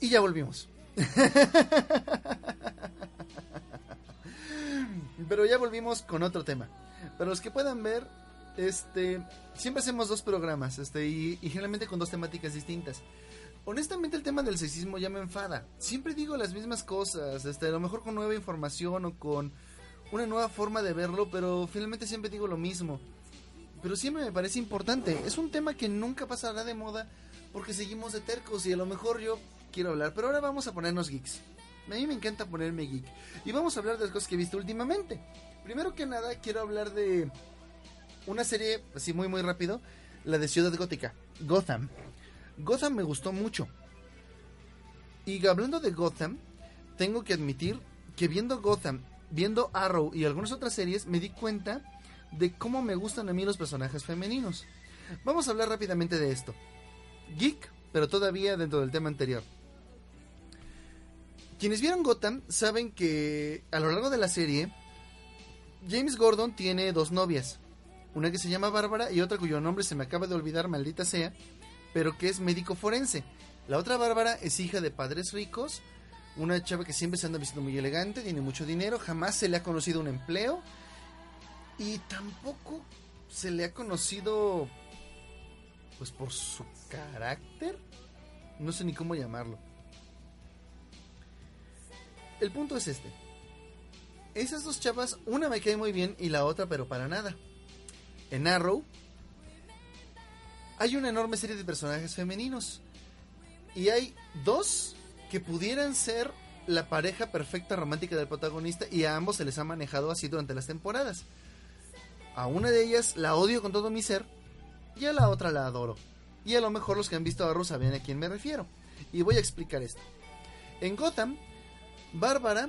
Y ya volvimos. Pero ya volvimos con otro tema. Para los que puedan ver, este, siempre hacemos dos programas, este, y, generalmente con dos temáticas distintas. Honestamente el tema del sexismo ya me enfada. Siempre digo las mismas cosas, este, a lo mejor con nueva información o con una nueva forma de verlo, pero finalmente siempre digo lo mismo. Pero siempre me parece importante. Es un tema que nunca pasará de moda porque seguimos de tercos y a lo mejor yo quiero hablar. Pero ahora vamos a ponernos geeks. A mí me encanta ponerme geek. Y vamos a hablar de las cosas que he visto últimamente. Primero que nada quiero hablar de una serie, así muy muy rápido, la de Ciudad Gótica, Gotham. Gotham me gustó mucho. Y hablando de Gotham, tengo que admitir que viendo Gotham, viendo Arrow y algunas otras series, me di cuenta de cómo me gustan a mí los personajes femeninos. Vamos a hablar rápidamente de esto. Geek, pero todavía dentro del tema anterior. Quienes vieron Gotham saben que a lo largo de la serie, James Gordon tiene dos novias. Una que se llama Bárbara y otra cuyo nombre se me acaba de olvidar, maldita sea, pero que es médico forense. La otra Bárbara es hija de padres ricos, una chava que siempre se anda vistiendo muy elegante, tiene mucho dinero, jamás se le ha conocido un empleo y tampoco se le ha conocido pues por su carácter. No sé ni cómo llamarlo. El punto es este. Esas dos chavas, una me cae muy bien y la otra pero para nada. En Arrow hay una enorme serie de personajes femeninos. Y hay dos que pudieran ser la pareja perfecta romántica del protagonista y a ambos se les ha manejado así durante las temporadas. A una de ellas la odio con todo mi ser y a la otra la adoro. Y a lo mejor los que han visto Arrow saben a quién me refiero. Y voy a explicar esto. En Gotham, Bárbara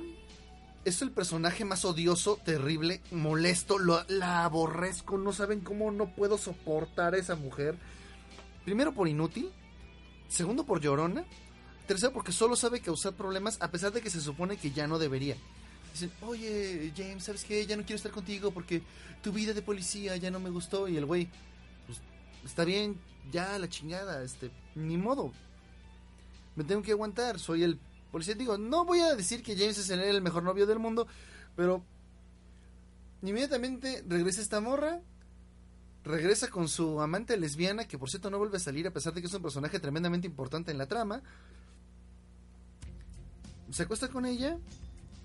es el personaje más odioso, terrible, molesto, lo, la aborrezco, no saben cómo no puedo soportar a esa mujer. Primero por inútil, segundo por llorona, tercero porque solo sabe causar problemas a pesar de que se supone que ya no debería. Dicen, oye James, ¿sabes qué? Ya no quiero estar contigo porque tu vida de policía ya no me gustó y el güey, pues está bien, ya la chingada, este, ni modo. Me tengo que aguantar, soy el policía. Digo, no voy a decir que James es el mejor novio del mundo, pero inmediatamente regresa esta morra, regresa con su amante lesbiana, que por cierto no vuelve a salir a pesar de que es un personaje tremendamente importante en la trama. Se acuesta con ella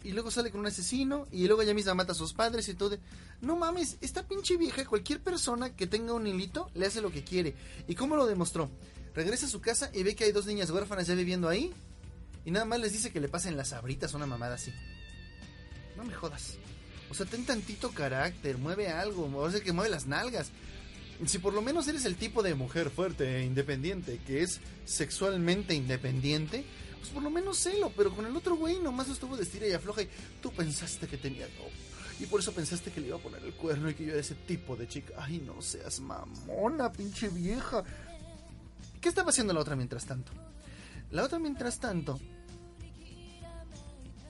y luego sale con un asesino y luego ella misma mata a sus padres y todo. No mames, esta pinche vieja, cualquier persona que tenga un hilito le hace lo que quiere. ¿Y cómo lo demostró? Regresa a su casa y ve que hay dos niñas huérfanas ya viviendo ahí y nada más les dice que le pasen las abritas a una mamada así. No me jodas. O sea, ten tantito carácter, mueve algo, o sea, que mueve las nalgas. Si por lo menos eres el tipo de mujer fuerte e independiente, que es sexualmente independiente, pues por lo menos celo, pero con el otro güey nomás estuvo de estira y afloja y tú pensaste que tenía no. Y por eso pensaste que le iba a poner el cuerno y que yo era ese tipo de chica. Ay, no seas mamona, pinche vieja. ¿Qué estaba haciendo la otra mientras tanto? La otra mientras tanto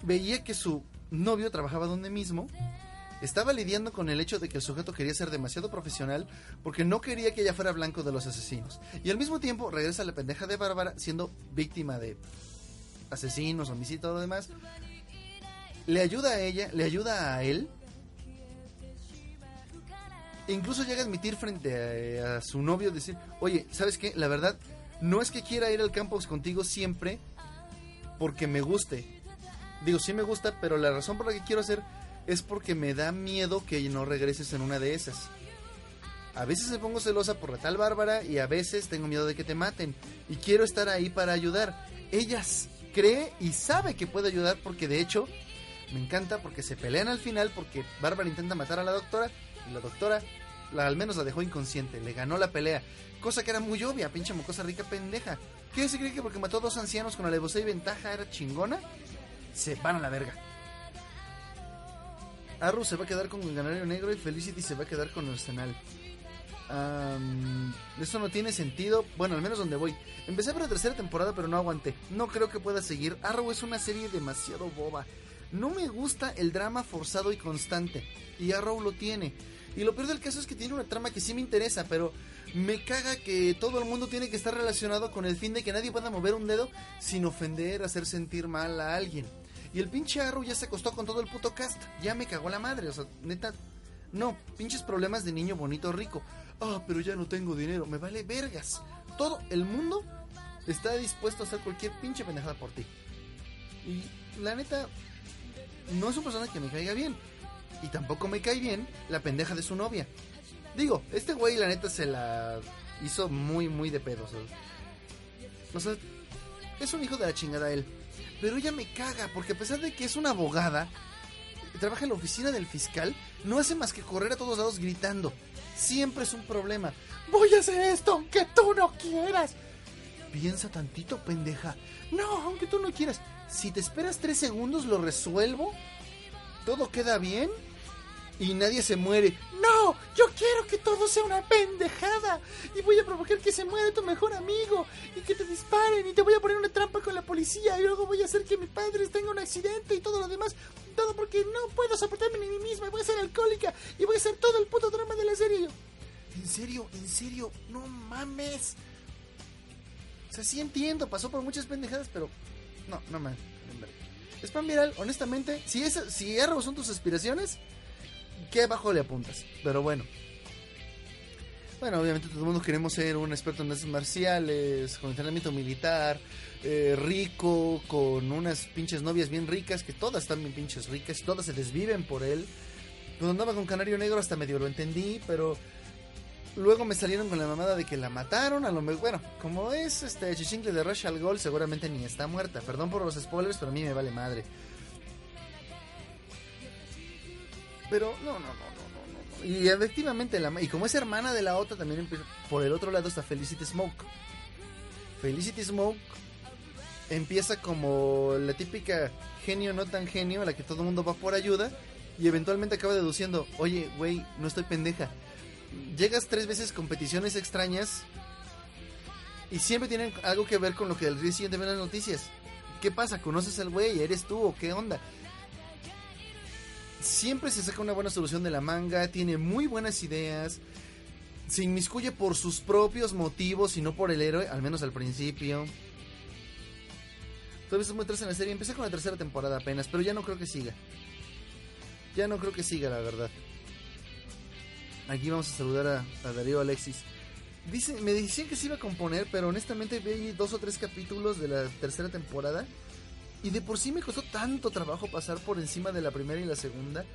veía que su novio trabajaba donde mismo, estaba lidiando con el hecho de que el sujeto quería ser demasiado profesional porque no quería que ella fuera blanco de los asesinos. Y al mismo tiempo regresa la pendeja de Bárbara siendo víctima de asesinos, homicidio y demás. Le ayuda a ella, le ayuda a él. Incluso llega a admitir frente a, a su novio, decir, oye, ¿sabes qué? La verdad, no es que quiera ir al campus contigo siempre porque me guste. Digo, sí me gusta, pero la razón por la que quiero hacer es porque me da miedo que no regreses en una de esas. A veces me pongo celosa por la tal Bárbara y a veces tengo miedo de que te maten. Y quiero estar ahí para ayudar. Ella cree y sabe que puede ayudar porque de hecho me encanta porque se pelean al final porque Bárbara intenta matar a la doctora y la doctora la, al menos la dejó inconsciente, le ganó la pelea, cosa que era muy obvia, pinche mocosa rica pendeja. ¿Qué se cree que porque mató dos ancianos con alevosía y ventaja era chingona? Se van a la verga. Arrow se va a quedar con el Canario Negro y Felicity se va a quedar con Arsenal. Eso no tiene sentido. Bueno, al menos donde voy. Empecé por la tercera temporada, pero no aguanté. No creo que pueda seguir. Arrow es una serie demasiado boba. No me gusta el drama forzado y constante. Y Arrow lo tiene. Y lo peor del caso es que tiene una trama que sí me interesa, pero me caga que todo el mundo tiene que estar relacionado con el fin de que nadie pueda mover un dedo sin ofender, hacer sentir mal a alguien. Y el pinche Arrow ya se acostó con todo el puto cast. Ya me cagó la madre. O sea, neta. No, pinches problemas de niño bonito rico. Ah, pero ya no tengo dinero. Me vale vergas. Todo el mundo está dispuesto a hacer cualquier pinche pendejada por ti. Y la neta, no es una persona que me caiga bien. Y tampoco me cae bien la pendeja de su novia. Digo, este güey la neta se la hizo muy, muy de pedo. O sea, es un hijo de la chingada él. Pero ella me caga porque a pesar de que es una abogada, trabaja en la oficina del fiscal, no hace más que correr a todos lados gritando. Siempre es un problema. Voy a hacer esto aunque tú no quieras. Piensa tantito, pendeja. No, aunque tú no quieras. Si te esperas tres segundos, lo resuelvo. Todo queda bien y nadie se muere. No, yo quiero que todo sea una pendejada. Y voy a provocar que se muera tu mejor amigo. Y que te disparen. Y te voy a poner una trampa con la policía. Y luego voy a hacer que mi padre tenga un accidente y todo lo demás. Todo porque no puedo soportarme ni mí misma. Voy a ser alcohólica. Y voy a hacer todo el puto drama de la serie. En serio, en serio, no mames. O sea, sí entiendo, pasó por muchas pendejadas, pero no, no mames. Spam viral, honestamente, si, es, si Arrow son tus aspiraciones, qué bajo le apuntas. Pero bueno. Bueno, obviamente todo el mundo queremos ser un experto en artes marciales, con entrenamiento militar, eh, rico, con unas pinches novias bien ricas, que todas están bien pinches ricas todas se desviven por él. Cuando andaba con Canario Negro hasta medio lo entendí, pero luego me salieron con la mamada de que la mataron, a lo mejor, bueno, como es este chichincle de Rush al Gol, seguramente ni está muerta. Perdón por los spoilers, pero a mí me vale madre. Pero no, no, no, no, no. Y efectivamente, la, y como es hermana de la otra, también empieza, por el otro lado está Felicity Smoke. Felicity Smoke empieza como la típica genio no tan genio a la que todo el mundo va por ayuda y eventualmente acaba deduciendo, oye, güey, no estoy pendeja. Llegas tres veces competiciones extrañas y siempre tienen algo que ver con lo que el día siguiente ven las noticias. ¿Qué pasa? ¿Conoces al güey? ¿Eres tú o qué onda? Siempre se saca una buena solución de la manga, tiene muy buenas ideas, se inmiscuye por sus propios motivos y no por el héroe, al menos al principio. Todavía muy en la serie, empecé con la tercera temporada apenas, pero ya no creo que siga. Ya no creo que siga, la verdad. Aquí vamos a saludar a, a Darío Alexis. Dice, me decían que se iba a componer, pero honestamente vi dos o tres capítulos de la tercera temporada y de por sí me costó tanto trabajo pasar por encima de la primera y la segunda.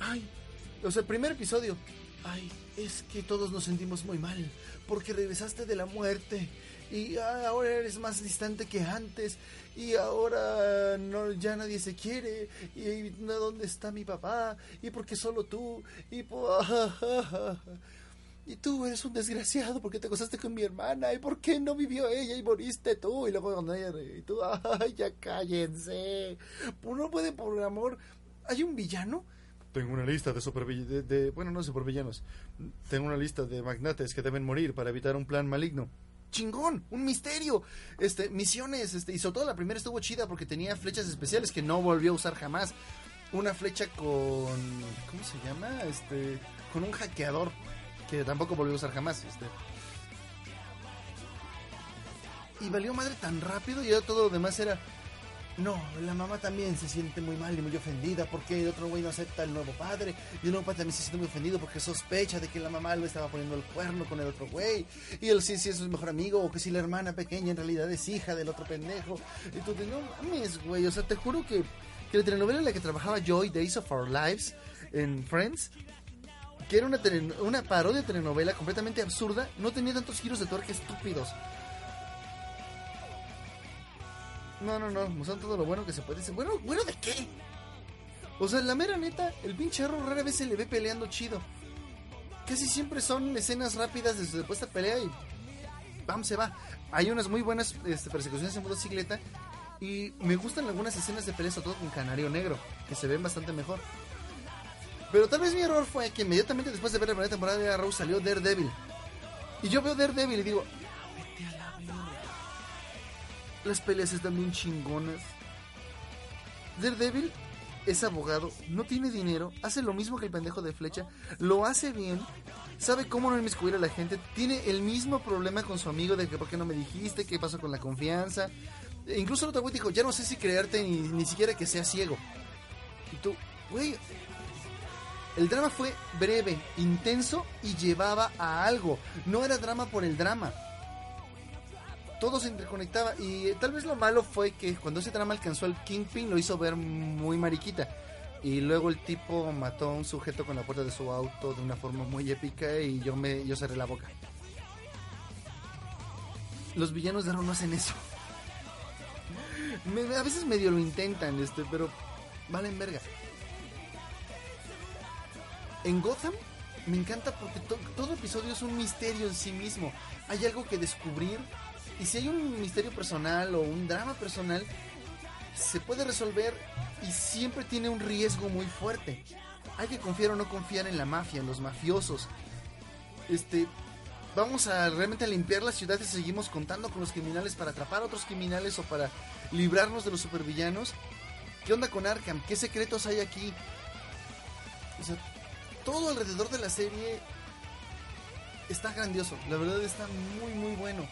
Ay, o sea, el primer episodio. Ay, es que todos nos sentimos muy mal porque regresaste de la muerte. Y ahora eres más distante que antes. Y ahora no ya nadie se quiere. Y dónde está mi papá y porque solo tú y y tú eres un desgraciado porque te acostaste con mi hermana. ¿Y por qué no vivió ella y moriste tú? Y luego cuando ella... Y tú, ay, ya cállense. No puede, por amor... ¿Hay un villano? Tengo una lista de supervillanos... De, bueno, no supervillanos. Tengo una lista de magnates que deben morir para evitar un plan maligno. ¡Chingón! ¡Un misterio! Este, misiones, este, y sobre todo la primera estuvo chida porque tenía flechas especiales que no volvió a usar jamás. Una flecha con... ¿Cómo se llama? Este... Con un hackeador que tampoco volvió a usar jamás. Este. Y valió madre tan rápido y todo lo demás era... No, la mamá también se siente muy mal y muy ofendida porque el otro güey no acepta el nuevo padre. Y el nuevo padre también se siente muy ofendido porque sospecha de que la mamá lo estaba poniendo el cuerno con el otro güey. Y él sí, sí es su mejor amigo o que si la hermana pequeña en realidad es hija del otro pendejo. Y tú dices, no mames, güey. O sea, te juro que, que la telenovela en la que trabajaba Joy, Days of Our Lives, en Friends, que era una, una parodia de telenovela completamente absurda, no tenía tantos giros de tuerca estúpidos. No, no, no, mostrando todo lo bueno que se puede decir. Bueno, ¿bueno de qué? O sea, la mera neta, el pinche Arrow rara vez se le ve peleando chido. casi siempre son escenas rápidas de su puesta pelea y ¡pam! se va. Hay unas muy buenas este, persecuciones en motocicleta y me gustan algunas escenas de pelea, sobre todo con Canario Negro, que se ven bastante mejor. Pero tal vez mi error fue que inmediatamente después de ver la primera temporada de Arrow salió Daredevil. Y yo veo Daredevil y digo, vete a la. Las peleas están bien chingonas. Daredevil es abogado, no tiene dinero, hace lo mismo que el pendejo de flecha, lo hace bien, sabe cómo no inmiscuir a la gente, tiene el mismo problema con su amigo de que por qué no me dijiste, qué pasó con la confianza. E incluso el otro güey dijo, ya no sé si creerte ni, ni siquiera que sea ciego. Y tú, güey, el drama fue breve, intenso y llevaba a algo. No era drama por el drama. Todo se interconectaba y tal vez lo malo fue que cuando ese drama alcanzó al Kingpin lo hizo ver muy mariquita. Y luego el tipo mató a un sujeto con la puerta de su auto de una forma muy épica y yo me yo cerré la boca. Los villanos de Arrow no hacen eso. a veces medio lo intentan, este, pero valen verga en Gotham me encanta porque todo episodio es un misterio en sí mismo. Hay algo que descubrir y si hay un misterio personal o un drama personal, se puede resolver y siempre tiene un riesgo muy fuerte. Hay que confiar o no confiar en la mafia, en los mafiosos. Este, vamos a realmente limpiar la ciudad y seguimos contando con los criminales para atrapar a otros criminales o para librarnos de los supervillanos. ¿Qué onda con Arkham? ¿Qué secretos hay aquí? O sea, todo alrededor de la serie está grandioso. La verdad está muy, muy bueno.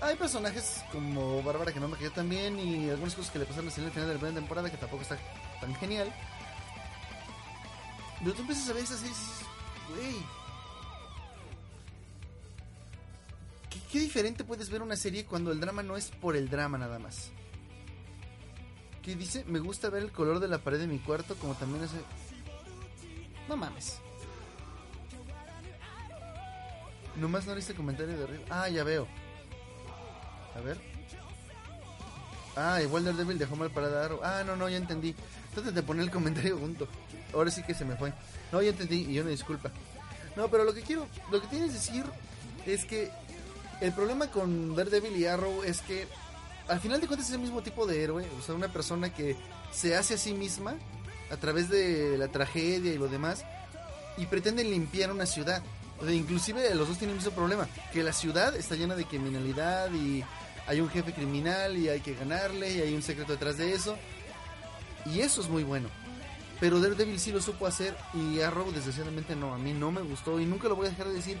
Hay personajes como Bárbara que no me quedó tan bien y algunas cosas que le pasaron en el final de la primera temporada que tampoco está tan genial. Pero tú empiezas a ver esas series güey. ¿qué, ¿Qué diferente puedes ver una serie cuando el drama no es por el drama nada más? ¿Qué dice? Me gusta ver el color de la pared de mi cuarto como también hace no mames. Nomás no leíste el comentario de arriba. Ah, ya veo. A ver. Ah, igual Devil dejó mal para dar. Ah, no, no, ya entendí. Trata de poner el comentario junto. Ahora sí que se me fue. No, ya entendí y yo me disculpa. No, pero lo que quiero, lo que tienes que decir es que el problema con Daredevil y Arrow es que al final de cuentas es el mismo tipo de héroe. O sea, una persona que se hace a sí misma a través de la tragedia y lo demás y pretenden limpiar una ciudad. O inclusive los dos tienen el problema, que la ciudad está llena de criminalidad y hay un jefe criminal y hay que ganarle y hay un secreto detrás de eso. Y eso es muy bueno. Pero Daredevil sí lo supo hacer y Arrow desgraciadamente no, a mí no me gustó y nunca lo voy a dejar de decir.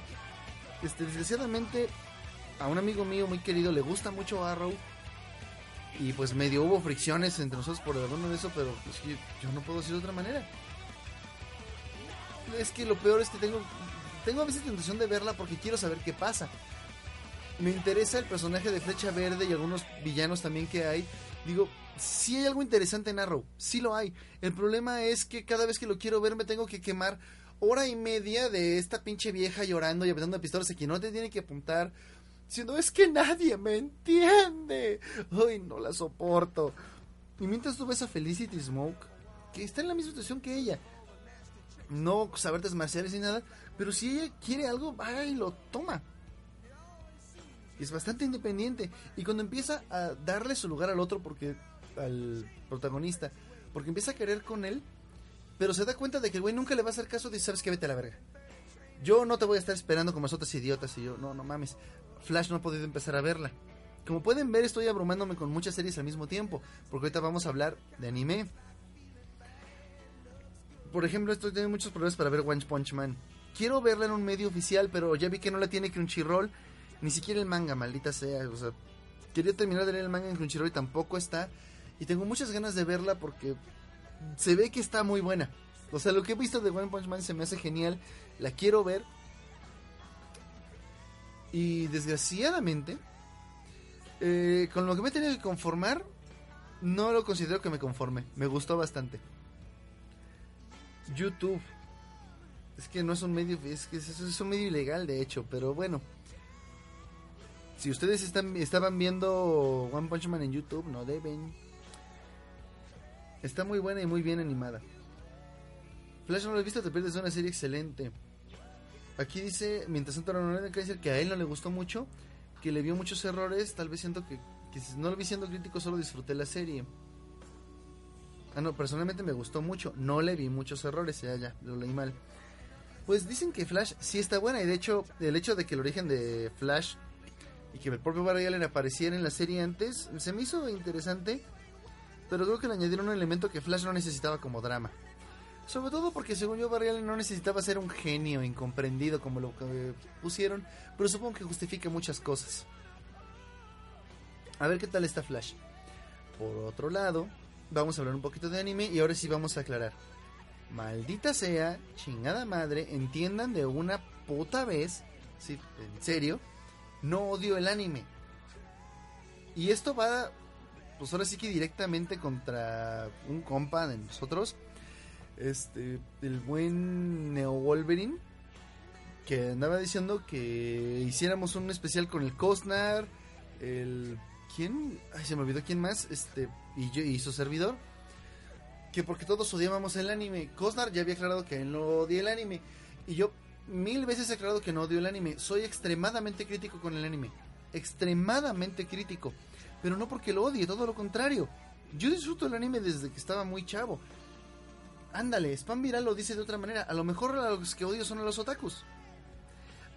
Este, desgraciadamente a un amigo mío muy querido le gusta mucho Arrow y pues medio hubo fricciones entre nosotros por alguno de eso, pero pues yo no puedo decir de otra manera. Es que lo peor es que tengo, tengo a veces tentación de verla porque quiero saber qué pasa. Me interesa el personaje de Flecha Verde y algunos villanos también que hay. Digo, si hay algo interesante en Arrow, sí lo hay. El problema es que cada vez que lo quiero ver me tengo que quemar hora y media de esta pinche vieja llorando y apretando pistolas a no te tiene que apuntar no es que nadie me entiende. Ay, no la soporto. Y mientras tú ves a Felicity Smoke, que está en la misma situación que ella, no saber artes marciales ni nada, pero si ella quiere algo, va y lo toma. Es bastante independiente. Y cuando empieza a darle su lugar al otro, porque al protagonista, porque empieza a querer con él, pero se da cuenta de que el güey nunca le va a hacer caso, dice, sabes que vete a la verga. Yo no te voy a estar esperando como las otras idiotas. Y yo, no, no mames. Flash no ha podido empezar a verla. Como pueden ver, estoy abrumándome con muchas series al mismo tiempo. Porque ahorita vamos a hablar de anime. Por ejemplo, estoy teniendo muchos problemas para ver One Punch Man. Quiero verla en un medio oficial, pero ya vi que no la tiene Crunchyroll. Ni siquiera el manga, maldita sea. O sea, quería terminar de leer el manga en Crunchyroll y tampoco está. Y tengo muchas ganas de verla porque se ve que está muy buena. O sea, lo que he visto de One Punch Man se me hace genial. La quiero ver. Y desgraciadamente, eh, con lo que me he tenido que conformar, no lo considero que me conforme. Me gustó bastante. YouTube. Es que no es un medio, es que es, un medio ilegal de hecho, pero bueno. Si ustedes están, estaban viendo One Punch Man en YouTube, no deben. Está muy buena y muy bien animada. Flash no lo has visto, te pierdes una serie excelente. Aquí dice, mientras tanto, Kaiser, que a él no le gustó mucho, que le vio muchos errores, tal vez siento que, que no lo vi siendo crítico, solo disfruté la serie. Ah, no, personalmente me gustó mucho, no le vi muchos errores, ya, ya, lo leí mal. Pues dicen que Flash sí está buena y de hecho el hecho de que el origen de Flash y que el propio Barry Allen apareciera en la serie antes se me hizo interesante, pero creo que le añadieron un elemento que Flash no necesitaba como drama. Sobre todo porque según yo Barry no necesitaba ser un genio incomprendido como lo que pusieron, pero supongo que justifica muchas cosas. A ver qué tal está Flash. Por otro lado, vamos a hablar un poquito de anime y ahora sí vamos a aclarar. Maldita sea, chingada madre, entiendan de una puta vez, sí, en serio, no odio el anime. Y esto va, pues ahora sí que directamente contra un compa de nosotros, este, el buen Neo Wolverine, que andaba diciendo que hiciéramos un especial con el Cosnar, el... ¿Quién? Ay, se me olvidó quién más, este, y yo, y su servidor que porque todos odiábamos el anime. Cosnar ya había aclarado que él no odia el anime. Y yo mil veces he aclarado que no odio el anime. Soy extremadamente crítico con el anime. Extremadamente crítico. Pero no porque lo odie, todo lo contrario. Yo disfruto el anime desde que estaba muy chavo. Ándale, Spam Viral lo dice de otra manera. A lo mejor a los que odio son a los otakus.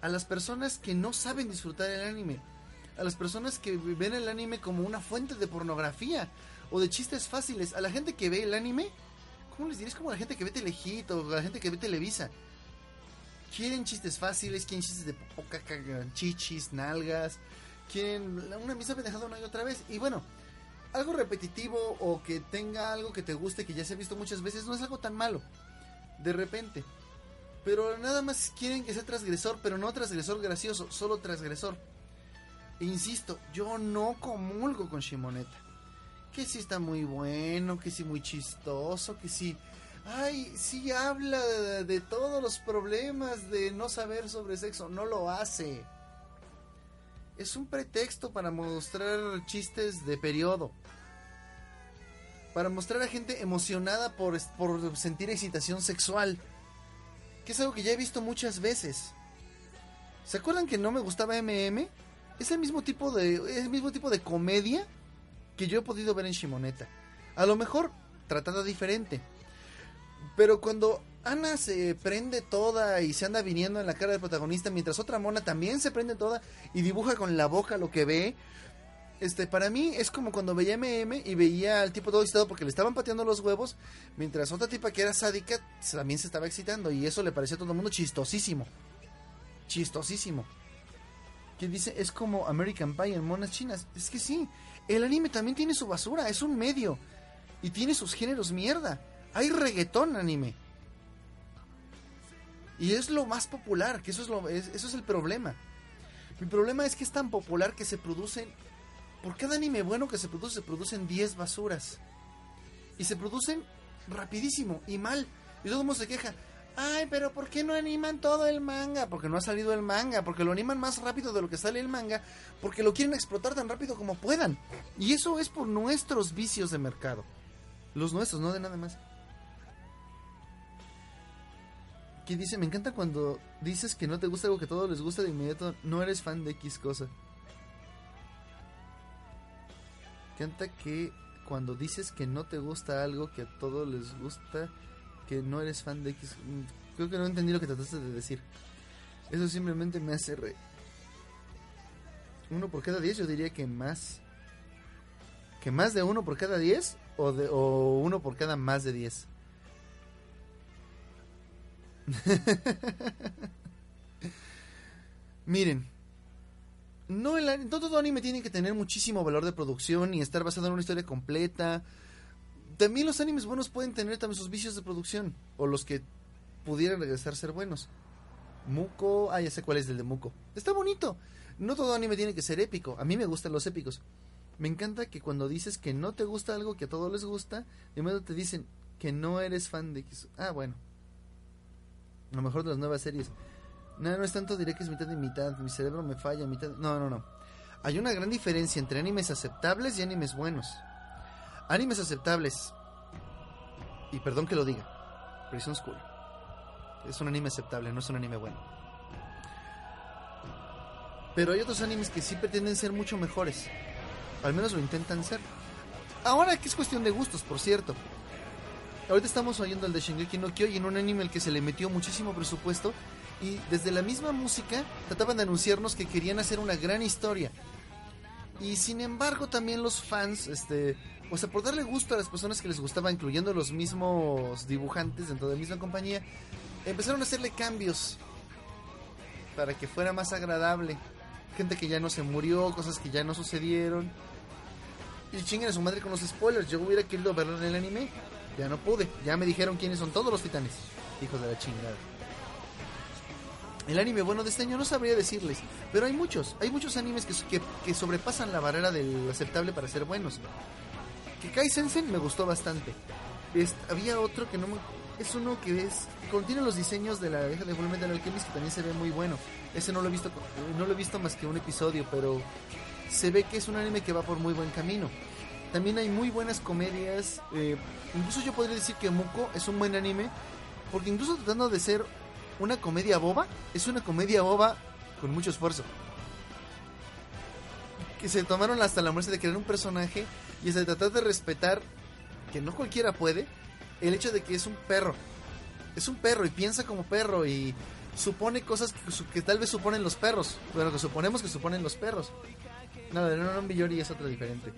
A las personas que no saben disfrutar el anime. A las personas que ven el anime como una fuente de pornografía o de chistes fáciles. A la gente que ve el anime, ¿cómo les diré? Como la gente que ve Telejito, o la gente que ve Televisa. Quieren chistes fáciles, quieren chistes de poca chichis, nalgas, quieren una misma pendejada una y otra vez. Y bueno, algo repetitivo o que tenga algo que te guste, que ya se ha visto muchas veces, no es algo tan malo. De repente. Pero nada más quieren que sea transgresor, pero no transgresor gracioso, solo transgresor. E insisto, yo no comulgo con Shimoneta que sí está muy bueno, que sí muy chistoso, que sí... Ay, sí habla de, todos los problemas de no saber sobre sexo. No lo hace. Es un pretexto para mostrar chistes de periodo. Para mostrar a gente emocionada por, por sentir excitación sexual. Que es algo que ya he visto muchas veces. ¿Se acuerdan que no me gustaba MM? Es el mismo tipo de, es el mismo tipo de comedia que yo he podido ver en Shimoneta. A lo mejor tratada diferente. Pero cuando Ana se prende toda y se anda viniendo en la cara del protagonista, mientras otra mona también se prende toda y dibuja con la boca lo que ve. Este, para mí es como cuando veía MM y veía al tipo todo excitado porque le estaban pateando los huevos, mientras otra tipa que era sádica también se estaba excitando y eso le parecía a todo el mundo chistosísimo. Chistosísimo. Que dice, es como American Pie en monas chinas. Es que sí, el anime también tiene su basura, es un medio. Y tiene sus géneros mierda. Hay reggaetón anime. Y es lo más popular, que eso es, lo, eso es el problema. Mi problema es que es tan popular que se producen... Por cada anime bueno que se produce, se producen 10 basuras. Y se producen rapidísimo y mal. Y todo el mundo se queja. Ay, pero ¿por qué no animan todo el manga? Porque no ha salido el manga, porque lo animan más rápido de lo que sale el manga, porque lo quieren explotar tan rápido como puedan. Y eso es por nuestros vicios de mercado. Los nuestros, no de nada más. Que dice, me encanta cuando dices que no te gusta algo que a todos les gusta de inmediato, no eres fan de X cosa. Canta que cuando dices que no te gusta algo que a todos les gusta, que no eres fan de X. Mm, creo que no entendí lo que trataste de decir. Eso simplemente me hace re... Uno por cada diez, yo diría que más. ¿Que más de uno por cada diez? ¿O, de, o uno por cada más de diez? Miren, no, todo anime tiene que tener muchísimo valor de producción y estar basado en una historia completa también los animes buenos pueden tener también sus vicios de producción. O los que pudieran regresar a ser buenos. Muko, ah, ya sé cuál es el de Muko. Está bonito. No todo anime tiene que ser épico. A mí me gustan los épicos. Me encanta que cuando dices que no te gusta algo que a todos les gusta, de momento te dicen que no eres fan de Ah, bueno. Lo mejor de las nuevas series. No, no es tanto, diré que es mitad y mitad. Mi cerebro me falla, mitad. No, no, no. Hay una gran diferencia entre animes aceptables y animes buenos. Animes aceptables. Y perdón que lo diga. Prison School. Es un anime aceptable, no es un anime bueno. Pero hay otros animes que sí pretenden ser mucho mejores. Al menos lo intentan ser. Ahora que es cuestión de gustos, por cierto. Ahorita estamos oyendo el de Shingeki no Kyojin, un anime al que se le metió muchísimo presupuesto y desde la misma música trataban de anunciarnos que querían hacer una gran historia. Y sin embargo también los fans, este, o sea, por darle gusto a las personas que les gustaba, incluyendo los mismos dibujantes dentro de la misma compañía, empezaron a hacerle cambios para que fuera más agradable. Gente que ya no se murió, cosas que ya no sucedieron. Y chinguen a su madre con los spoilers. Yo hubiera querido verlo en el anime. Ya no pude. Ya me dijeron quiénes son todos los titanes. Hijos de la chingada. El anime bueno de este año no sabría decirles, pero hay muchos, hay muchos animes que, que, sobrepasan la barrera del aceptable para ser buenos. Que Kai Sensen me gustó bastante. había otro que no me, es uno que es contiene los diseños de la vieja de Fullmetal Alchemist que también se ve muy bueno. Ese no lo he visto no lo he visto más que un episodio, pero se ve que es un anime que va por muy buen camino. También hay muy buenas comedias. Eh, incluso yo podría decir que Muko es un buen anime porque incluso tratando de ser una comedia boba, es una comedia boba con mucho esfuerzo. Que se tomaron hasta la muerte de crear un personaje y de tratar de respetar, que no cualquiera puede, el hecho de que es un perro. Es un perro y piensa como perro y supone cosas que, tal vez suponen los perros, pero que suponemos que suponen los perros. No, un Biyori es otra diferente.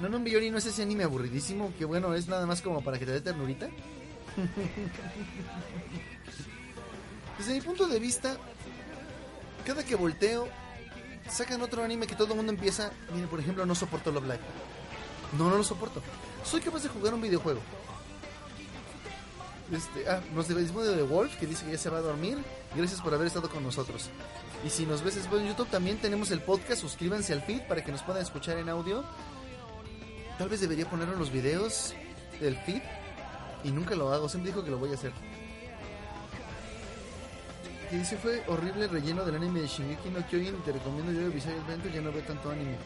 No, no, Biyori no es ese anime aburridísimo, que bueno, es nada más como para que te dé ternurita. Desde mi punto de vista, cada que volteo, sacan otro anime que todo el mundo empieza. Mire, por ejemplo, no soporto Love Live. No, no lo soporto. Soy capaz de jugar un videojuego. Este, ah, nos despedimos de The Wolf, que dice que ya se va a dormir. Gracias por haber estado con nosotros. Y si nos ves después en YouTube, también tenemos el podcast. Suscríbanse al feed para que nos puedan escuchar en audio. Tal vez debería ponerlo en los videos del feed y nunca lo hago, siempre digo que lo voy a hacer. Que dice fue horrible el relleno del anime de Shingeki no Kyojin. Te recomiendo yo visualmente ya no veo tanto anime.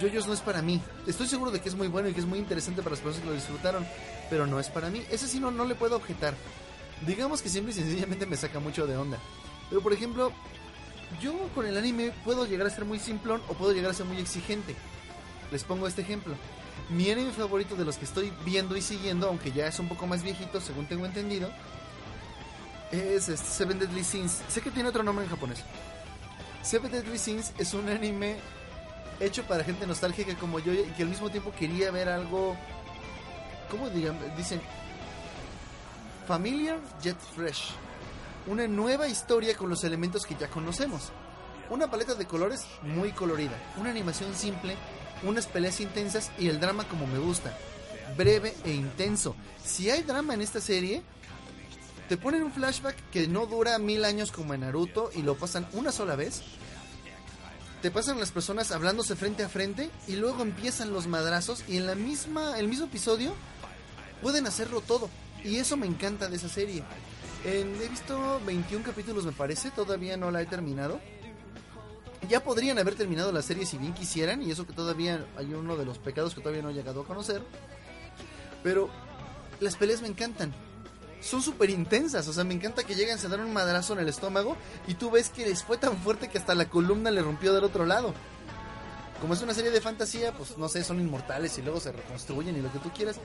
Yoyos no es para mí. Estoy seguro de que es muy bueno y que es muy interesante para las personas que lo disfrutaron, pero no es para mí. Ese sí no, no le puedo objetar. Digamos que simple y sencillamente me saca mucho de onda. Pero por ejemplo, yo con el anime puedo llegar a ser muy simplón o puedo llegar a ser muy exigente. Les pongo este ejemplo. Mi anime favorito de los que estoy viendo y siguiendo, aunque ya es un poco más viejito, según tengo entendido, es este, Seven Deadly Sins. Sé que tiene otro nombre en japonés. Seven Deadly Sins es un anime hecho para gente nostálgica como yo y que al mismo tiempo quería ver algo, ¿cómo digan? Dicen, familiar yet fresh. Una nueva historia con los elementos que ya conocemos. Una paleta de colores muy colorida. Una animación simple unas peleas intensas y el drama como me gusta, breve e intenso. Si hay drama en esta serie, te ponen un flashback que no dura mil años como en Naruto y lo pasan una sola vez. Te pasan las personas hablándose frente a frente y luego empiezan los madrazos y en la misma el mismo episodio pueden hacerlo todo y eso me encanta de esa serie. he visto 21 capítulos me parece, todavía no la he terminado ya podrían haber terminado la serie si bien quisieran, y eso que todavía hay uno de los pecados que todavía no he llegado a conocer. Pero las peleas me encantan. Son súper intensas, o sea, me encanta que lleguen, a dar un madrazo en el estómago y tú ves que les fue tan fuerte que hasta la columna le rompió del otro lado. Como es una serie de fantasía, pues no sé, son inmortales y luego se reconstruyen y lo que tú quieras.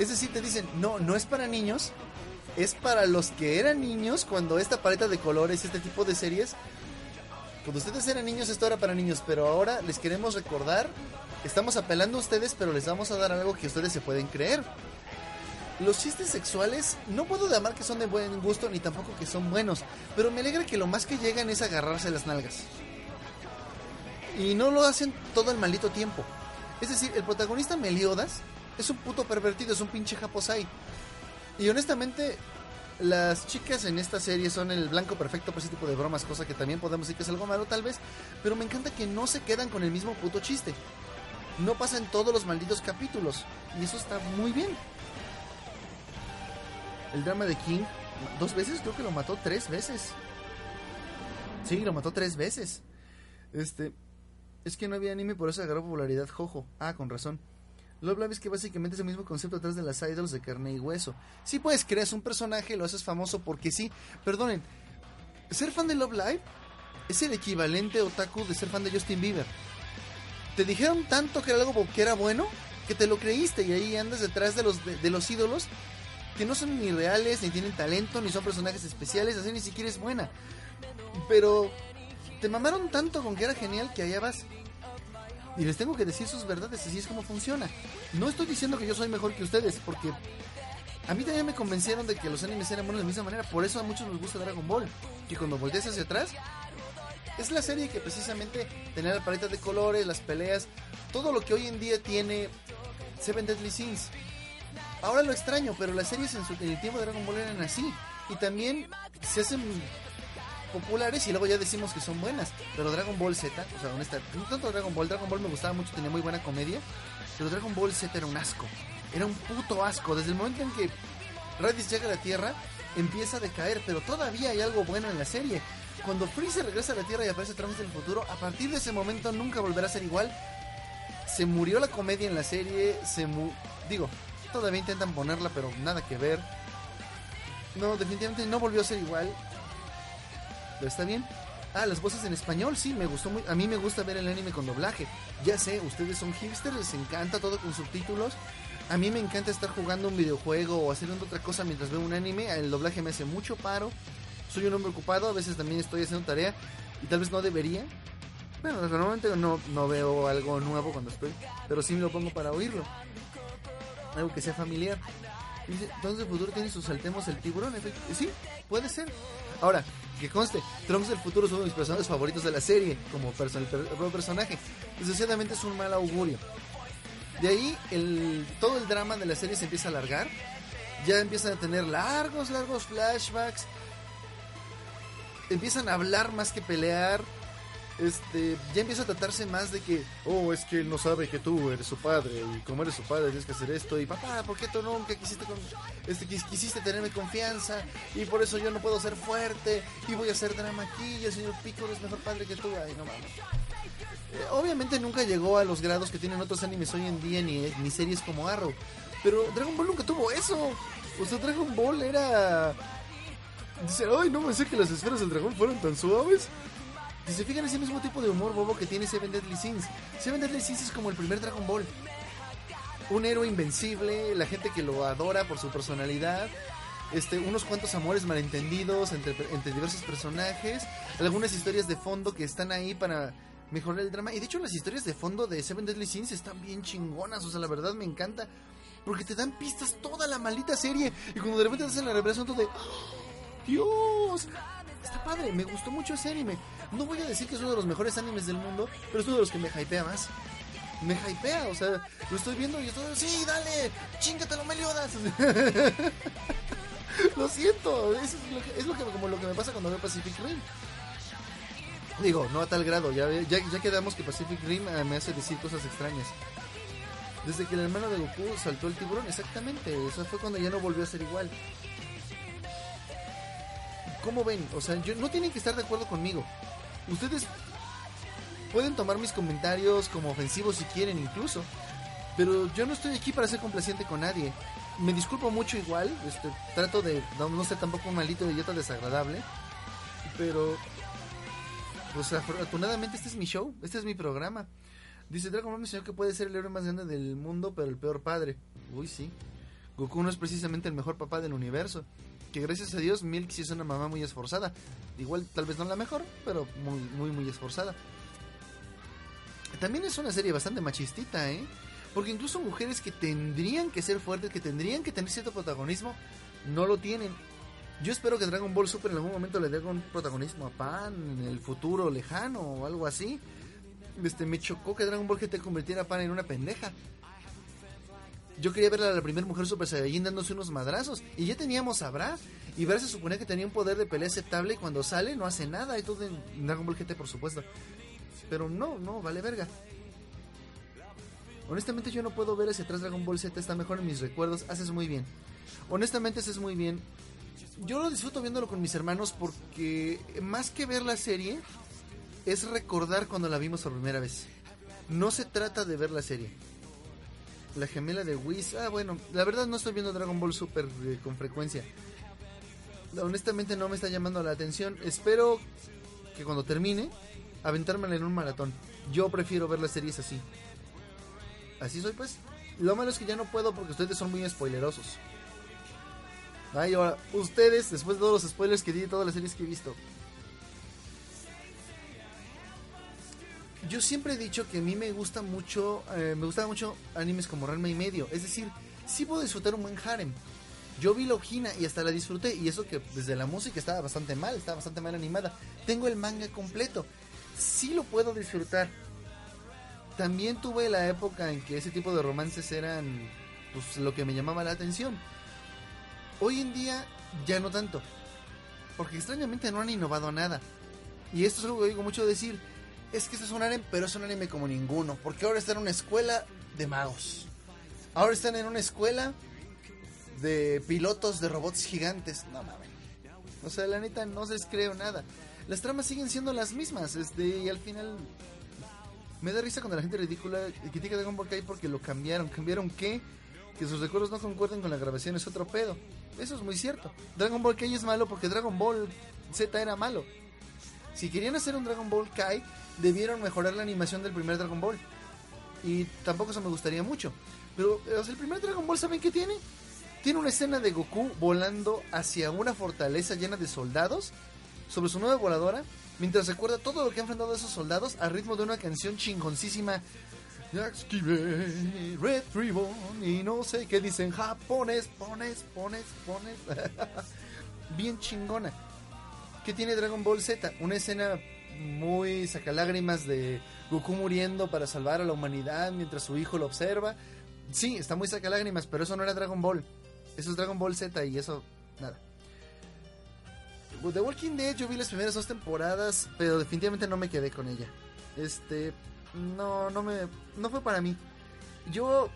Es decir, te dicen, no, no es para niños, es para los que eran niños cuando esta paleta de colores, este tipo de series cuando ustedes eran niños esto era para niños, pero ahora les queremos recordar, estamos apelando a ustedes, pero les vamos a dar algo que ustedes se pueden creer. Los chistes sexuales no puedo llamar que son de buen gusto ni tampoco que son buenos, pero me alegra que lo más que llegan es agarrarse las nalgas. Y no lo hacen todo el maldito tiempo. Es decir, el protagonista Meliodas es un puto pervertido, es un pinche japosai. Y honestamente, las chicas en esta serie son el blanco perfecto para ese tipo de bromas, cosa que también podemos decir que es algo malo tal vez, pero me encanta que no se quedan con el mismo puto chiste. No pasan todos los malditos capítulos y eso está muy bien. El drama de King, dos veces, creo que lo mató tres veces. Sí, lo mató tres veces. Este, es que no había anime, por eso agarró popularidad Jojo. Ah, con razón. Love Live es que básicamente es el mismo concepto atrás de las idols de carne y hueso. Sí, puedes crear un personaje, lo haces famoso porque sí. Perdonen, ser fan de Love Live es el equivalente otaku de ser fan de Justin Bieber. Te dijeron tanto que era algo que era bueno que te lo creíste y ahí andas detrás de los, de, los ídolos que no son ni reales, ni tienen talento, ni son personajes especiales, así ni siquiera es buena. Pero te mamaron tanto con que era genial que allá vas. Y les tengo que decir sus verdades, así es como funciona. No estoy diciendo que yo soy mejor que ustedes, porque a mí también me convencieron de que los animes eran buenos de la misma manera. Por eso a muchos nos gusta Dragon Ball. Que cuando volteas hacia atrás, es la serie que precisamente tenía la paleta de colores, las peleas, todo lo que hoy en día tiene Seven Deadly Sins. Ahora lo extraño, pero las series en, su, el tiempo de Dragon Ball eran así. Y también se hacen populares y luego ya decimos que son buenas. Pero Dragon Ball Z, o sea, honesta, no tanto Dragon Ball, Dragon Ball me gustaba mucho, tenía muy buena comedia. Pero Dragon Ball Z era un asco. Era un puto asco. Desde el momento en que Raditz llega a la Tierra, empieza a decaer, pero todavía hay algo bueno en la serie. Cuando Freezer regresa a la Tierra y aparece Trunks del futuro, a partir de ese momento nunca volverá a ser igual. Se murió la comedia en la serie, se digo, todavía intentan ponerla, pero nada que ver. No, definitivamente no volvió a ser igual. Está bien. Ah, las voces en español, sí, me gustó muy. A mí me gusta ver el anime con doblaje. Ya sé, ustedes son hipsters, les encanta todo con subtítulos. A mí me encanta estar jugando un videojuego o haciendo otra cosa mientras veo un anime. El doblaje me hace mucho paro. Soy un hombre ocupado, a veces también estoy haciendo tarea y tal vez no debería. Bueno, normalmente no, no veo algo nuevo cuando estoy, pero sí me lo pongo para oírlo. Algo que sea familiar. Dice, entonces futuro tiene sus saltemos el tiburón. Sí, puede ser. Ahora, que conste, Trunks del futuro es uno de mis personajes favoritos de la serie, como el personaje. Desgraciadamente es un mal augurio. De ahí el, todo el drama de la serie se empieza a alargar. Ya empiezan a tener largos, largos flashbacks. Empiezan a hablar más que pelear. Este, ya empieza a tratarse más de que, oh, es que él no sabe que tú eres su padre y como eres su padre tienes que hacer esto y papá, ¿por qué tú nunca quisiste, este, quisiste tenerme confianza y por eso yo no puedo ser fuerte y voy a hacer drama aquí y el señor Pico es mejor padre que tú? Ay, no mames. Eh, obviamente nunca llegó a los grados que tienen otros animes hoy en día, ni, ni series como Arrow. Pero Dragon Ball nunca tuvo eso. O sea, Dragon Ball era... Dice, ay, no pensé que las esferas del dragón fueron tan suaves. Dice, fijan ese mismo tipo de humor bobo que tiene Seven Deadly Sins. Seven Deadly Sins es como el primer Dragon Ball. Un héroe invencible, la gente que lo adora por su personalidad. Este, unos cuantos amores malentendidos entre, entre diversos personajes. Algunas historias de fondo que están ahí para mejorar el drama. Y de hecho las historias de fondo de Seven Deadly Sins están bien chingonas. O sea, la verdad me encanta. Porque te dan pistas toda la maldita serie. Y cuando de repente te hacen la revelación todo de... ¡Oh, ¡Dios! Está padre, me gustó mucho ese anime. No voy a decir que es uno de los mejores animes del mundo, pero es uno de los que me hypea más. Me hypea, o sea, lo estoy viendo y estoy... ¡Sí, dale! ¡Chingatelo, Meliodas! lo siento, es, lo que, es lo que, como lo que me pasa cuando veo Pacific Rim. Digo, no a tal grado, ya, ya, ya quedamos que Pacific Rim eh, me hace decir cosas extrañas. Desde que el hermano de Goku saltó el tiburón, exactamente, eso fue cuando ya no volvió a ser igual. ¿Cómo ven? O sea, yo, no tienen que estar de acuerdo conmigo. Ustedes pueden tomar mis comentarios como ofensivos si quieren incluso. Pero yo no estoy aquí para ser complaciente con nadie. Me disculpo mucho igual. Este, trato de no, ser tampoco un maldito idiota desagradable. Pero pues afortunadamente este es mi show, este es mi programa. Dice Dragon Ball mencionó que puede ser el héroe más grande del mundo, pero el peor padre. Uy, sí. Goku no es precisamente el mejor papá del universo. Que gracias a Dios Milk sí es una mamá muy esforzada. Igual tal vez no la mejor, pero muy, muy, muy esforzada. También es una serie bastante machistita, ¿eh? Porque incluso mujeres que tendrían que ser fuertes, que tendrían que tener cierto protagonismo, no lo tienen. Yo espero que Dragon Ball Super en algún momento le dé un protagonismo a Pan en el futuro lejano o algo así. Este, me chocó que Dragon Ball GT convirtiera a Pan en una pendeja. Yo quería ver a la primera mujer Super Saiyajin dándose unos madrazos. Y ya teníamos a Bra. Y Bra se suponía que tenía un poder de pelea aceptable. Y cuando sale no hace nada. Y todo en Dragon Ball GT, por supuesto. Pero no, no, vale verga. Honestamente yo no puedo ver ese atrás Dragon Ball Z. Está mejor en mis recuerdos. Haces muy bien. Honestamente haces muy bien yo lo disfruto viéndolo con mis hermanos porque más que ver la serie es recordar cuando la vimos por primera vez. No se trata de ver la serie. La gemela de Whis, ah bueno, la verdad no estoy viendo Dragon Ball Super eh, con frecuencia. honestamente no me está llamando la atención. Espero que cuando termine, aventármela en un maratón. Yo prefiero ver las series así. Así soy pues. Lo malo es que ya no puedo porque ustedes son muy spoilerosos. Ay, ahora, ustedes, después de todos los spoilers que di de todas las series que he visto. Yo siempre he dicho que a mí me gusta mucho, eh, me gustan mucho animes como Ranma y medio. Es decir, sí puedo disfrutar un buen harem. Yo vi Logina y hasta la disfruté. Y eso que desde la música estaba bastante mal, estaba bastante mal animada. Tengo el manga completo. Sí lo puedo disfrutar. También tuve la época en que ese tipo de romances eran pues, lo que me llamaba la atención. Hoy en día ya no tanto. Porque extrañamente no han innovado nada. Y esto es algo que digo mucho decir. Es que esto es un anime, pero es un anime como ninguno. Porque ahora están en una escuela de magos. Ahora están en una escuela de pilotos de robots gigantes. No mames. O sea, la neta no se creo nada. Las tramas siguen siendo las mismas. Este, y al final. Me da risa cuando la gente ridícula critica Dragon Ball Kai porque lo cambiaron. ¿Cambiaron qué? Que sus recuerdos no concuerden con la grabación es otro pedo. Eso es muy cierto. Dragon Ball Kai es malo porque Dragon Ball Z era malo. Si querían hacer un Dragon Ball Kai, debieron mejorar la animación del primer Dragon Ball. Y tampoco eso me gustaría mucho. Pero o el primer Dragon Ball, ¿saben qué tiene? Tiene una escena de Goku volando hacia una fortaleza llena de soldados sobre su nueva voladora, mientras recuerda todo lo que han enfrentado a esos soldados a ritmo de una canción chingoncísima. Red Ribbon y no sé qué dicen japonés, pones, pones, pones. Bien chingona. ¿Qué tiene Dragon Ball Z? Una escena muy sacalágrimas de Goku muriendo para salvar a la humanidad mientras su hijo lo observa. Sí, está muy sacalágrimas, pero eso no era Dragon Ball. Eso es Dragon Ball Z y eso, nada. The Walking Dead yo vi las primeras dos temporadas, pero definitivamente no me quedé con ella. Este, no, no me, no fue para mí. Yo,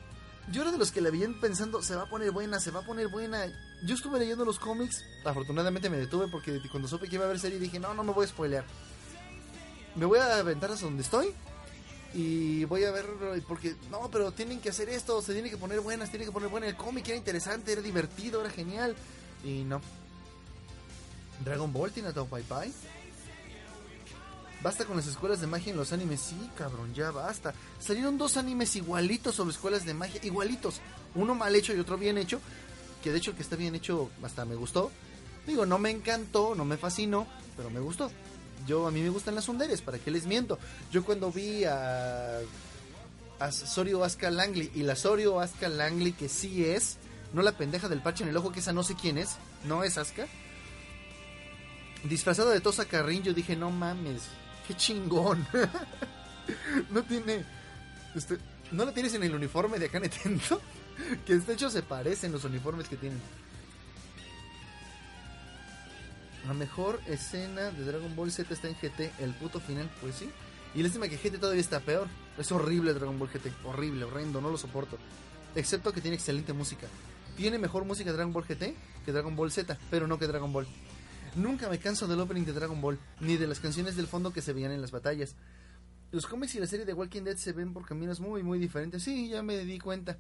yo era de los que la veían pensando, se va a poner buena, se va a poner buena. Yo estuve leyendo los cómics, afortunadamente me detuve porque cuando supe que iba a haber serie dije, no, no me voy a spoilear. Me voy a aventar hasta donde estoy y voy a ver, porque, no, pero tienen que hacer esto, se tiene que poner buenas, tiene que poner buena. El cómic era interesante, era divertido, era genial. Y no. Dragon Ball tiene a Tao Pai Pai. Basta con las escuelas de magia en los animes. Sí, cabrón, ya basta. Salieron dos animes igualitos sobre escuelas de magia. Igualitos. Uno mal hecho y otro bien hecho. Que de hecho que está bien hecho hasta me gustó. Digo, no me encantó, no me fascinó, pero me gustó. Yo a mí me gustan las underes, ¿para qué les miento? Yo cuando vi a, a Sorio Asuka Langley y la Sorio Asuka Langley que sí es, no la pendeja del parche en el ojo que esa no sé quién es, no es Asuka. Disfrazada de Tosa Carrin, yo dije, no mames, qué chingón. no tiene. Este, no la tienes en el uniforme de acá Netendo. que de hecho se parecen los uniformes que tienen. La mejor escena de Dragon Ball Z está en GT, el puto final, pues sí. Y lástima que GT todavía está peor. Es horrible Dragon Ball GT, horrible, horrendo, no lo soporto. Excepto que tiene excelente música. Tiene mejor música Dragon Ball GT que Dragon Ball Z, pero no que Dragon Ball. Nunca me canso del opening de Dragon Ball, ni de las canciones del fondo que se veían en las batallas. Los cómics y la serie de Walking Dead se ven por caminos muy, muy diferentes. Sí, ya me di cuenta.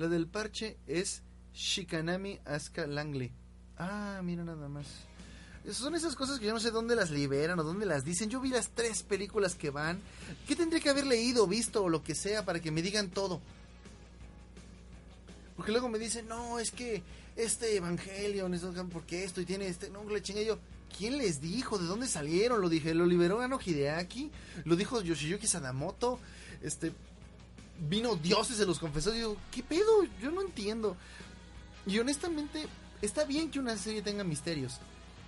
La del parche es Shikanami Asuka Langley. Ah, mira nada más. Son esas cosas que yo no sé dónde las liberan o dónde las dicen. Yo vi las tres películas que van. ¿Qué tendría que haber leído, visto o lo que sea para que me digan todo? Porque luego me dicen, no, es que este Evangelion es porque esto y tiene este. No, le chingue yo. ¿Quién les dijo? ¿De dónde salieron? Lo dije, lo liberó Ano Hideaki, lo dijo Yoshiyuki Sadamoto, este vino dioses se los confesó. Digo, ¿qué pedo? Yo no entiendo. Y honestamente, está bien que una serie tenga misterios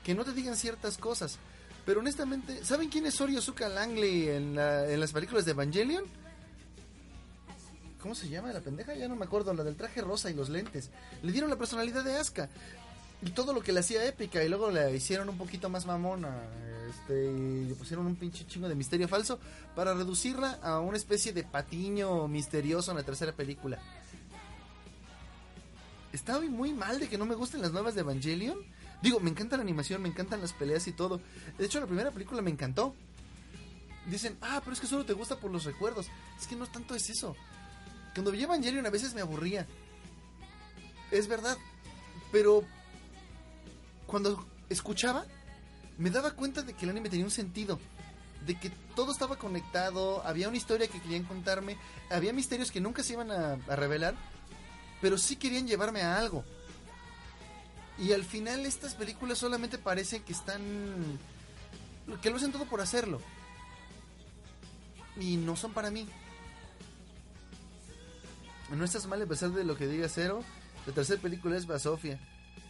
que no te digan ciertas cosas. Pero honestamente, ¿saben quién es Soryosuka Langley en, en las películas de Evangelion? ¿Cómo se llama la pendeja? Ya no me acuerdo, la del traje rosa y los lentes. Le dieron la personalidad de Asuka. Y todo lo que le hacía épica. Y luego la hicieron un poquito más mamona. Este, y le pusieron un pinche chingo de misterio falso. Para reducirla a una especie de patiño misterioso en la tercera película. Está muy mal de que no me gusten las nuevas de Evangelion. Digo, me encanta la animación, me encantan las peleas y todo. De hecho, la primera película me encantó. Dicen, ah, pero es que solo te gusta por los recuerdos. Es que no tanto es eso. Cuando vi Evangelion a veces me aburría. Es verdad. Pero cuando escuchaba, me daba cuenta de que el anime tenía un sentido. De que todo estaba conectado, había una historia que querían contarme, había misterios que nunca se iban a, revelar, pero sí querían llevarme a algo. Y al final estas películas solamente parecen que están... que lo hacen todo por hacerlo. Y no son para mí. No estás mal a pesar de lo que diga Cero. La tercera película es Basofia.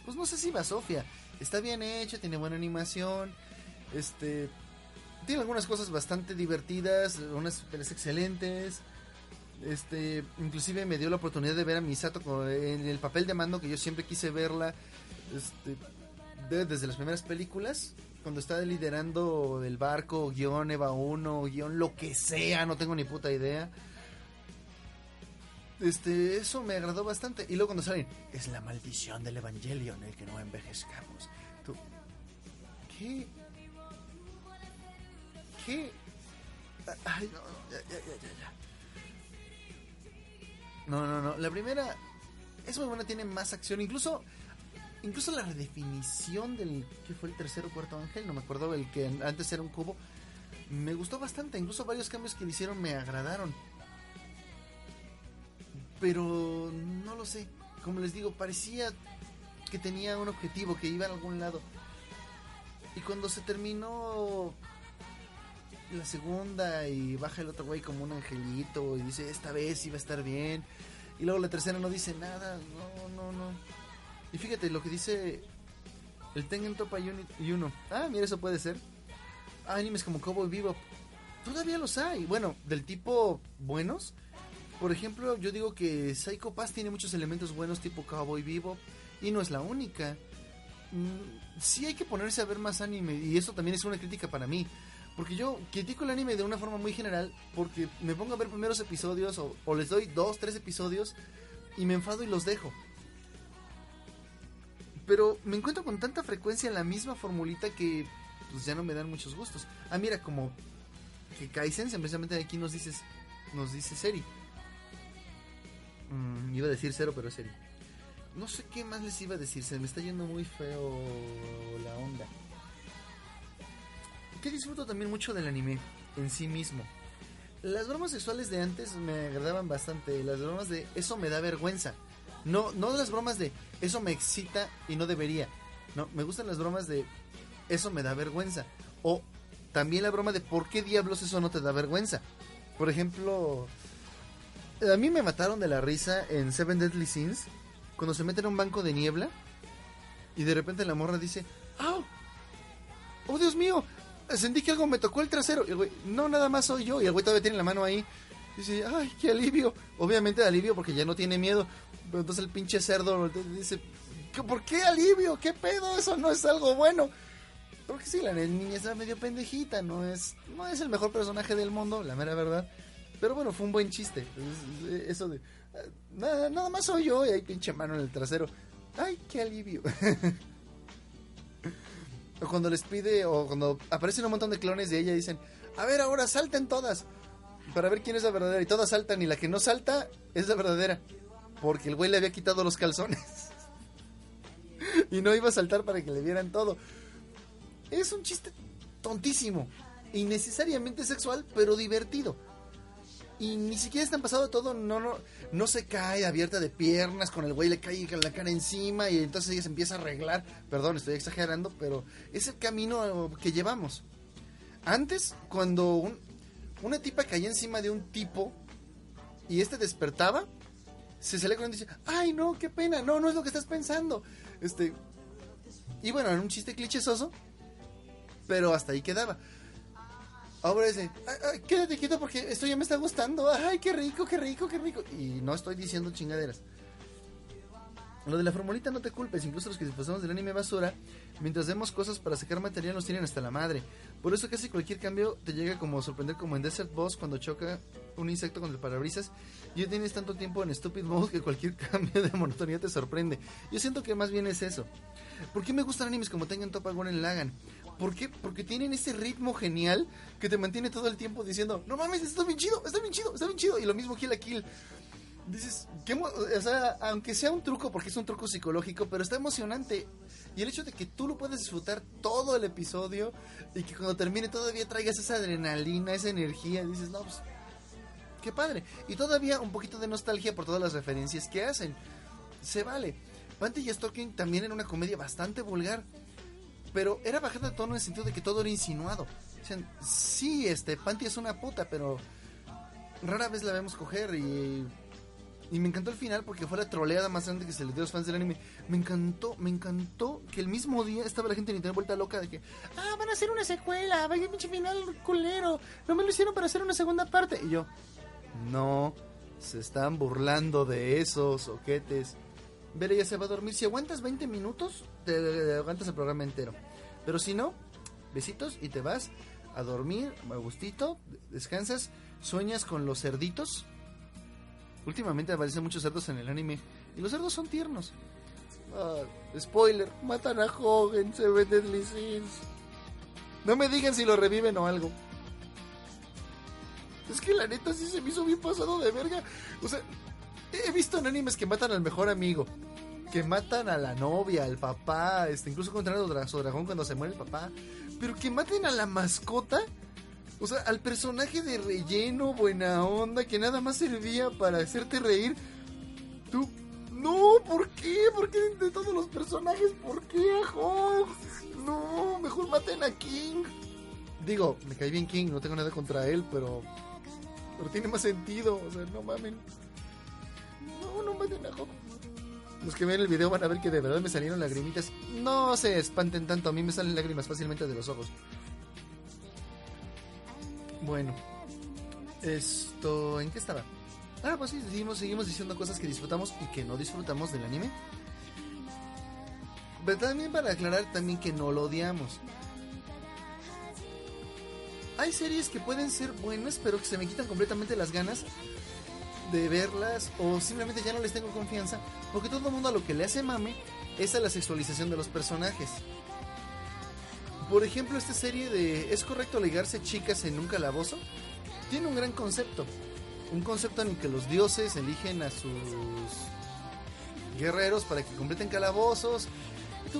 Pues no sé si Basofia. Está bien hecha, tiene buena animación. Este. Tiene algunas cosas bastante divertidas, unas pelis excelentes. Este, inclusive me dio la oportunidad de ver a Misato en el papel de mando que yo siempre quise verla. Este, desde las primeras películas, cuando estaba liderando el barco, guion Eva 1, guion lo que sea, no tengo ni puta idea. Este, eso me agradó bastante. Y luego cuando salen, es la maldición del Evangelio en el que no envejezcamos. Tú, ¿qué? ¿Qué? Ay, no, no, no. La primera es muy buena, tiene más acción. Incluso incluso la redefinición del que fue el tercer o cuarto ángel, no me acuerdo, el que antes era un cubo, me gustó bastante. Incluso varios cambios que le hicieron me agradaron. Pero no lo sé. Como les digo, parecía que tenía un objetivo, que iba a algún lado. Y cuando se terminó la segunda y baja el otro güey como un angelito y dice, esta vez iba a estar bien. Y luego la tercera no dice nada. No, no, no. Y fíjate lo que dice el Tengen Topa y uno. Ah, mira, eso puede ser. Ah, animes como Cowboy Bebop. Todavía los hay. Bueno, del tipo buenos. Por ejemplo, yo digo que Psycho Pass tiene muchos elementos buenos tipo Cowboy Bebop. Y no es la única. Mm, sí hay que ponerse a ver más anime. Y eso también es una crítica para mí. Porque yo critico el anime de una forma muy general. Porque me pongo a ver primeros episodios. O, les doy dos, tres episodios. Y me enfado y los dejo pero me encuentro con tanta frecuencia en la misma formulita que pues ya no me dan muchos gustos. Ah, mira, como que Kaizen, precisamente aquí nos dices, nos dice Seri. Mm, iba a decir cero, pero es Seri. No sé qué más les iba a decir, se me está yendo muy feo la onda. Que disfruto también mucho del anime en sí mismo. Las bromas sexuales de antes me agradaban bastante. Las bromas de eso me da vergüenza. No, no las bromas de eso me excita y no debería. No, me gustan las bromas de eso me da vergüenza. O también la broma de por qué diablos eso no te da vergüenza. Por ejemplo, a mí me mataron de la risa en Seven Deadly Sins cuando se meten en un banco de niebla y de repente la morra dice, ¡Oh! ¡Oh, Dios mío! Sentí que algo me tocó el trasero. Y el güey, no, nada más soy yo. Y el güey todavía tiene la mano ahí. Dice, ¡ay, qué alivio! Obviamente alivio porque ya no tiene miedo. Pero entonces el pinche cerdo dice, ¿por qué alivio? ¿Qué pedo? Eso no es algo bueno. Porque sí, la niña está medio pendejita, no es, no es el mejor personaje del mundo, la mera verdad. Pero bueno, fue un buen chiste. Eso de, nada, nada más soy yo y hay pinche mano en el trasero. Ay, qué alivio. cuando les pide, o cuando aparecen un montón de clones de ella dicen, a ver, ahora salten todas. Para ver quién es la verdadera. Y todas saltan y la que no salta es la verdadera porque el güey le había quitado los calzones. y no iba a saltar para que le vieran todo. Es un chiste tontísimo, innecesariamente sexual, pero divertido. Y ni siquiera están pasado todo, no, no, no se cae abierta de piernas, con el güey le cae la cara encima y entonces ella se empieza a arreglar. Perdón, estoy exagerando, pero es el camino que llevamos. Antes, cuando una tipa caía encima de un tipo y este despertaba, se sale con y dice, ay no, qué pena, no, no es lo que estás pensando. Este, y bueno, era un chiste clichésoso, pero hasta ahí quedaba. Ahora dice, ay, quédate quieto porque esto ya me está gustando, ay, qué rico, qué rico, qué rico. Y no estoy diciendo chingaderas. Lo de la formulita no te culpes, incluso los que disfrutamos del anime basura, mientras vemos cosas para sacar material nos tienen hasta la madre. Por eso casi cualquier cambio te llega como a sorprender como en Desert Boss cuando choca un insecto con el parabrisas ya tienes tanto tiempo en Stupid Mode que cualquier cambio de monotonía te sorprende. Yo siento que más bien es eso. ¿Por qué me gustan animes como Tengan Top en Lagan? ¿Por qué? Porque tienen ese ritmo genial que te mantiene todo el tiempo diciendo, no mames, está bien chido, está bien chido, está bien chido. Y lo mismo Kill a Kill dices, ¿qué mo- o sea, aunque sea un truco, porque es un truco psicológico, pero está emocionante. Y el hecho de que tú lo puedes disfrutar todo el episodio y que cuando termine todavía traigas esa adrenalina, esa energía, dices, no, pues, qué padre. Y todavía un poquito de nostalgia por todas las referencias que hacen. Se vale. Panty y Stalking también era una comedia bastante vulgar, pero era bajada de tono en el sentido de que todo era insinuado. Dicen, sí, este, Panty es una puta, pero rara vez la vemos coger y y me encantó el final porque fue la troleada más grande que se le dio a los fans del anime. Me encantó, me encantó que el mismo día estaba la gente en internet vuelta loca de que, ah, van a hacer una secuela, vaya pinche final culero, no me lo hicieron para hacer una segunda parte. Y yo, no, se están burlando de esos oquetes. Veré, ya se va a dormir. Si aguantas 20 minutos, te aguantas el programa entero. Pero si no, besitos y te vas a dormir, a gustito, descansas, sueñas con los cerditos. Últimamente aparecen muchos cerdos en el anime y los cerdos son tiernos. Ah, spoiler, matan a Hogan, se ve Deadly Sins. No me digan si lo reviven o algo. Es que la neta sí se me hizo bien pasado de verga. O sea, he visto en animes que matan al mejor amigo. Que matan a la novia, al papá, este, incluso contra su dragón cuando se muere el papá. Pero que maten a la mascota. O sea, al personaje de relleno, buena onda, que nada más servía para hacerte reír. Tú, no, ¿por qué? ¿Por qué de todos los personajes? ¿Por qué a? No, mejor maten a King. Digo, me cae bien King, no tengo nada contra él, pero. Pero tiene más sentido, o sea, no mamen. No, no maten a Hulk. Los que ven el video van a ver que de verdad me salieron lagrimitas. No se espanten tanto, a mí me salen lágrimas fácilmente de los ojos. Bueno, esto, ¿en qué estaba? Ah, pues sí, seguimos, seguimos diciendo cosas que disfrutamos y que no disfrutamos del anime. Pero también para aclarar también que no lo odiamos. Hay series que pueden ser buenas, pero que se me quitan completamente las ganas de verlas o simplemente ya no les tengo confianza, porque todo el mundo a lo que le hace mame es a la sexualización de los personajes. Por ejemplo, esta serie de ¿Es correcto ligarse chicas en un calabozo? Tiene un gran concepto. Un concepto en el que los dioses eligen a sus guerreros para que completen calabozos.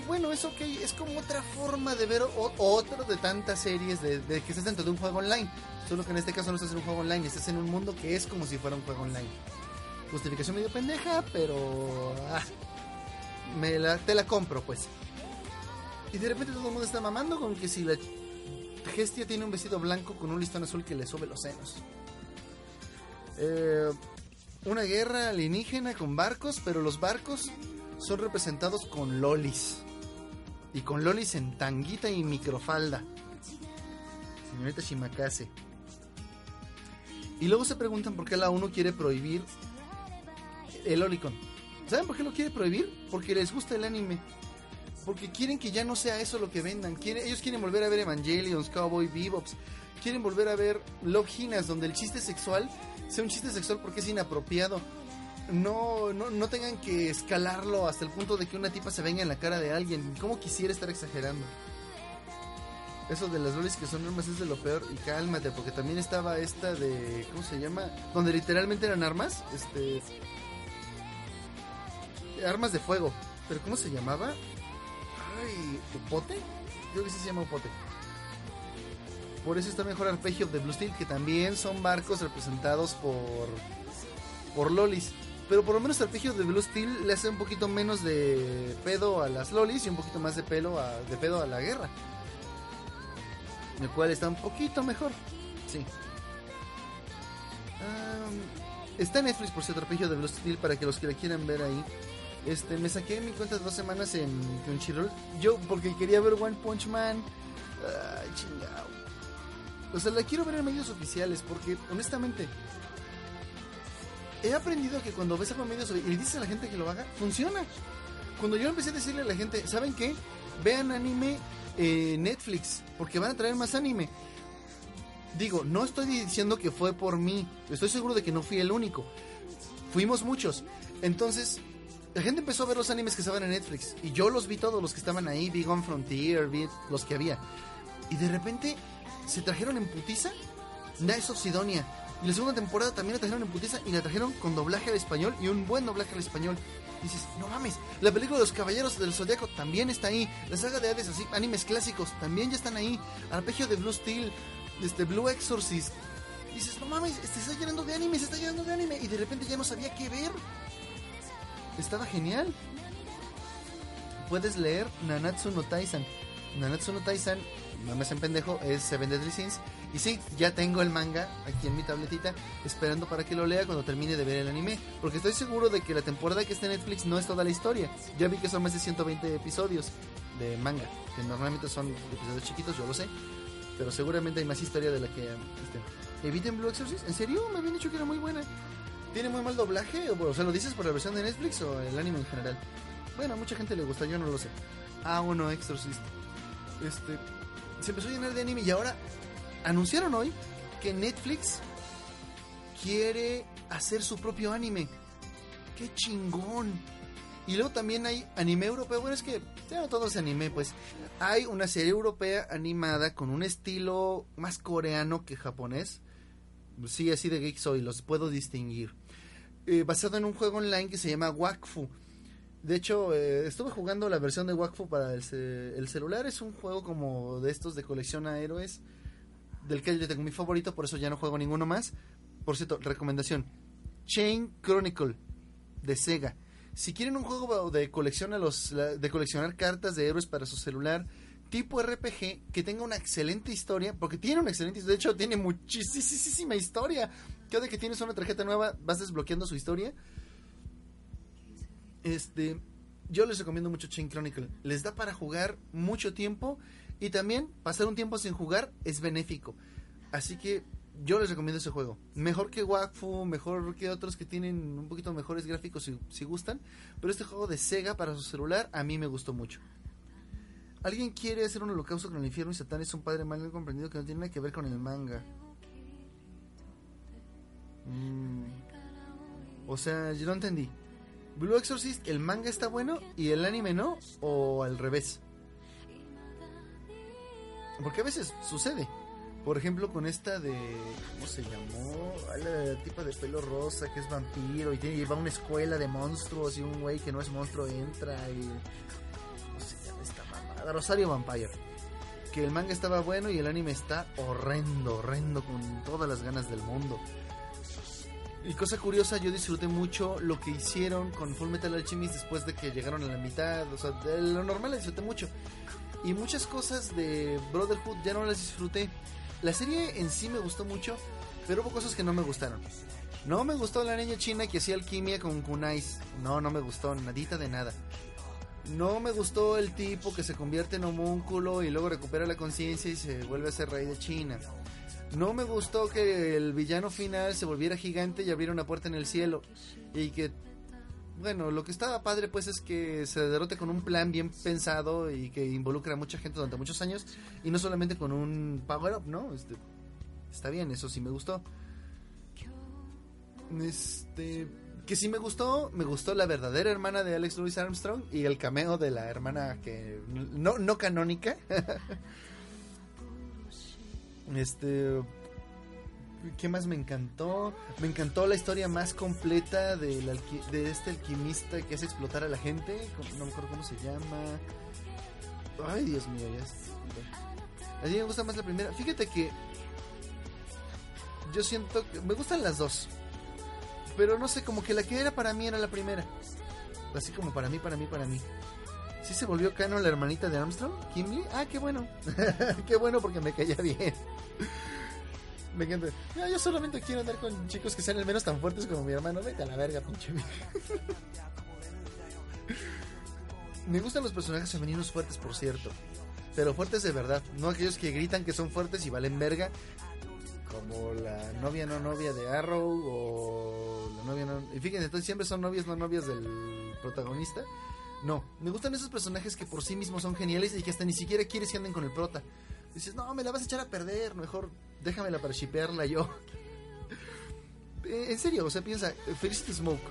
Bueno, es ok, es como otra forma de ver otro de tantas series de, de que estás dentro de un juego online. Solo que en este caso no estás en un juego online, estás en un mundo que es como si fuera un juego online. Justificación medio pendeja, pero... ah, me la, te la compro, pues. Y de repente todo el mundo está mamando con que si la Gestia tiene un vestido blanco con un listón azul que le sube los senos. Eh, una guerra alienígena con barcos, pero los barcos son representados con lolis. Y con lolis en tanguita y microfalda. Señorita Shimakase. Y luego se preguntan por qué la ONU quiere prohibir el Olicon. ¿Saben por qué lo quiere prohibir? Porque les gusta el anime. Porque quieren que ya no sea eso lo que vendan. Quieren, ellos quieren volver a ver Evangelions, Cowboy Bebops. Quieren volver a ver Love Hinas, donde el chiste sexual sea un chiste sexual porque es inapropiado. No, no, no tengan que escalarlo hasta el punto de que una tipa se venga en la cara de alguien. ¿Cómo quisiera estar exagerando? Eso de las lolis que son armas es de lo peor. Y cálmate, porque también estaba esta de. ¿Cómo se llama? Donde literalmente eran armas. Este. Armas de fuego. ¿Pero cómo se llamaba? Ay, ¿Upote? Creo que se llama Upote. Por eso está mejor Arpeggio de Blue Steel, que también son barcos representados por. por lolis. Pero por lo menos Arpeggio de Blue Steel le hace un poquito menos de pedo a las lolis y un poquito más de pelo a, de pedo a la guerra. El cual está un poquito mejor. Sí. Está en Netflix por cierto, Arpeggio de Blue Steel para que los que la quieran ver ahí. Este, me saqué mi cuenta dos semanas en Crunchyroll. Yo, porque quería ver One Punch Man. Ay, chingado. O sea, la quiero ver en medios oficiales porque, honestamente, he aprendido que cuando ves algo en medios y le dices a la gente que lo haga, funciona. Cuando yo empecé a decirle a la gente, ¿saben qué? Vean anime Netflix porque van a traer más anime. Digo, no estoy diciendo que fue por mí. Estoy seguro de que no fui el único. Fuimos muchos. Entonces, la gente empezó a ver los animes que estaban en Netflix. Y yo los vi todos, los que estaban ahí. Vi Gone Frontier, vi los que había. Y de repente se trajeron en putiza Knights of Sidonia. Y la segunda temporada también la trajeron en putiza y la trajeron con doblaje al español y un buen doblaje al español. dices, no mames, la película de los Caballeros del Zodiaco también está ahí. La saga de Hades, así, animes clásicos, también ya están ahí. Arpegio de Blue Steel, este, Blue Exorcist. dices, no mames, se está llenando de anime, se está llenando de anime. Y de repente ya no sabía qué ver. Estaba genial. Puedes leer Nanatsu no Taisan. Nanatsu no Taisan, no me hacen pendejo, es Seven Deadly Sins. Y sí, ya tengo el manga aquí en mi tabletita, esperando para que lo lea cuando termine de ver el anime. Porque estoy seguro de que la temporada que está en Netflix no es toda la historia. Ya vi que son más de 120 episodios de manga, que normalmente son episodios chiquitos, yo lo sé. Pero seguramente hay más historia de la que... Este, ¿Eviten Blue Exorcist? ¿En serio? Me habían dicho que era muy buena. ¿Tiene muy mal doblaje? O, sea, ¿lo dices por la versión de Netflix o el anime en general? Bueno, a mucha gente le gusta, yo no lo sé. Ah, uno, Exorcist. Este, se empezó a llenar de anime y ahora anunciaron hoy que Netflix quiere hacer su propio anime. ¡Qué chingón! Y luego también hay anime europeo. Bueno, es que ya no todo es anime, pues. Hay una serie europea animada con un estilo más coreano que japonés. Sí, así de geek soy, los puedo distinguir. Eh, basado en un juego online que se llama Wakfu de hecho, eh, estuve jugando la versión de Wakfu para el, celular. Es un juego como de estos de colección a héroes. Del que yo tengo mi favorito, por eso ya no juego ninguno más. Por cierto, recomendación. Chain Chronicle de Sega. Si quieren un juego de colección los de coleccionar cartas de héroes para su celular, tipo RPG que tenga una excelente historia, porque tiene una excelente historia, de hecho tiene muchísima historia. Cada que tienes una tarjeta nueva vas desbloqueando su historia este, yo les recomiendo mucho Chain Chronicle. Les da para jugar mucho tiempo y también pasar un tiempo sin jugar es benéfico. Así que yo les recomiendo ese juego. Mejor que Wakfu, mejor que otros que tienen un poquito mejores gráficos si, si gustan. Pero este juego de Sega para su celular a mí me gustó mucho. ¿Alguien quiere hacer un holocausto con el infierno y Satán? Es un padre mal comprendido que no tiene nada que ver con el manga. Mm. O sea, yo no entendí. Blue Exorcist, el manga está bueno y el anime no, o al revés. Porque a veces sucede. Por ejemplo, con esta de. ¿Cómo se llamó? La tipa de pelo rosa que es vampiro y tiene, lleva una escuela de monstruos y un güey que no es monstruo entra y. ¿Cómo se llama esta mamada? Rosario Vampire. Que el manga estaba bueno y el anime está horrendo, horrendo, con todas las ganas del mundo. Y cosa curiosa, yo disfruté mucho lo que hicieron con Full Metal Alchemist después de que llegaron a la mitad. O sea, lo normal la disfruté mucho. Y muchas cosas de Brotherhood ya no las disfruté. La serie en sí me gustó mucho, pero hubo cosas que no me gustaron. No me gustó la niña china que hacía alquimia con kunais. No, no me gustó, nadita de nada. No me gustó el tipo que se convierte en homúnculo y luego recupera la conciencia y se vuelve a ser rey de China. No me gustó que el villano final se volviera gigante y abriera una puerta en el cielo. Y que, bueno, lo que estaba padre pues es que se derrote con un plan bien pensado y que involucra a mucha gente durante muchos años. Y no solamente con un power up, ¿no? Este, está bien, eso sí me gustó. Este, que sí me gustó, me gustó la verdadera hermana de Alex Louis Armstrong y el cameo de la hermana que no, no canónica. Este. ¿Qué más me encantó? Me encantó la historia más completa de, de este alquimista que hace explotar a la gente. No me acuerdo cómo se llama. Ay, Dios mío, ya. A mí me gusta más la primera. Fíjate que. Yo siento que. Me gustan las dos. Pero no sé, como que la que era para mí era la primera. Así como para mí, para mí, para mí. ¿Sí se volvió canon la hermanita de Armstrong? ¿Kimberly? Ah, qué bueno. qué bueno porque me caía bien. me encanta. yo solamente quiero andar con chicos que sean al menos tan fuertes como mi hermano. Vete a la verga, pinche Me gustan los personajes femeninos fuertes, por cierto. Pero fuertes de verdad. No aquellos que gritan que son fuertes y valen verga. Como la novia no novia de Arrow o la novia no... Y fíjense, entonces siempre son novias no novias del protagonista. No, me gustan esos personajes que por sí mismos son geniales y que hasta ni siquiera quieres que anden con el prota. Dices, no, me la vas a echar a perder, mejor déjamela para shipearla yo. Eh, en serio, o sea, piensa, Felicity Smoke.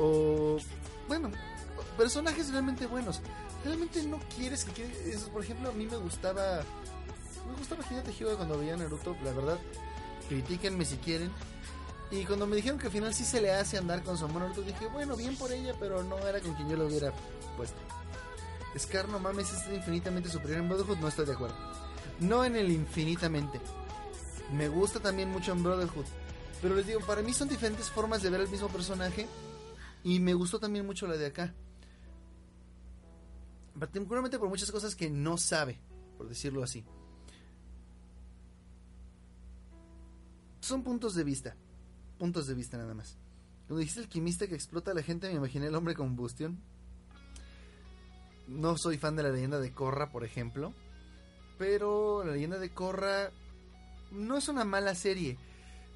O, bueno, personajes realmente buenos. Realmente no quieres que quede. Por ejemplo, a mí me gustaba. Me gustaba Hinata Hyuga cuando veía Naruto, la verdad. Critíquenme si quieren. Y cuando me dijeron que al final sí se le hace andar con su amor, dije, bueno, bien por ella, pero no era con quien yo lo hubiera puesto. Scar, no mames, es infinitamente superior en Brotherhood, no estoy de acuerdo. No en el infinitamente. Me gusta también mucho en Brotherhood. Pero les digo, para mí son diferentes formas de ver el mismo personaje. Y me gustó también mucho la de acá. Particularmente por muchas cosas que no sabe, por decirlo así. Son puntos de vista. Puntos de vista nada más. Cuando dijiste alquimista que explota a la gente, me imaginé el hombre combustión. No soy fan de la leyenda de Korra, por ejemplo. Pero la leyenda de Korra no es una mala serie.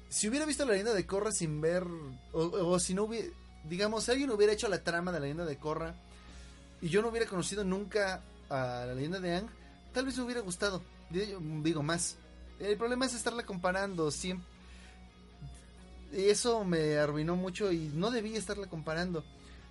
Si hubiera visto la leyenda de Korra sin ver, o, si no hubiera, digamos, si alguien hubiera hecho la trama de la leyenda de Korra y yo no hubiera conocido nunca a la leyenda de Ang, tal vez me hubiera gustado. Digo más. El problema es estarla comparando siempre. Eso me arruinó mucho y no debí estarla comparando.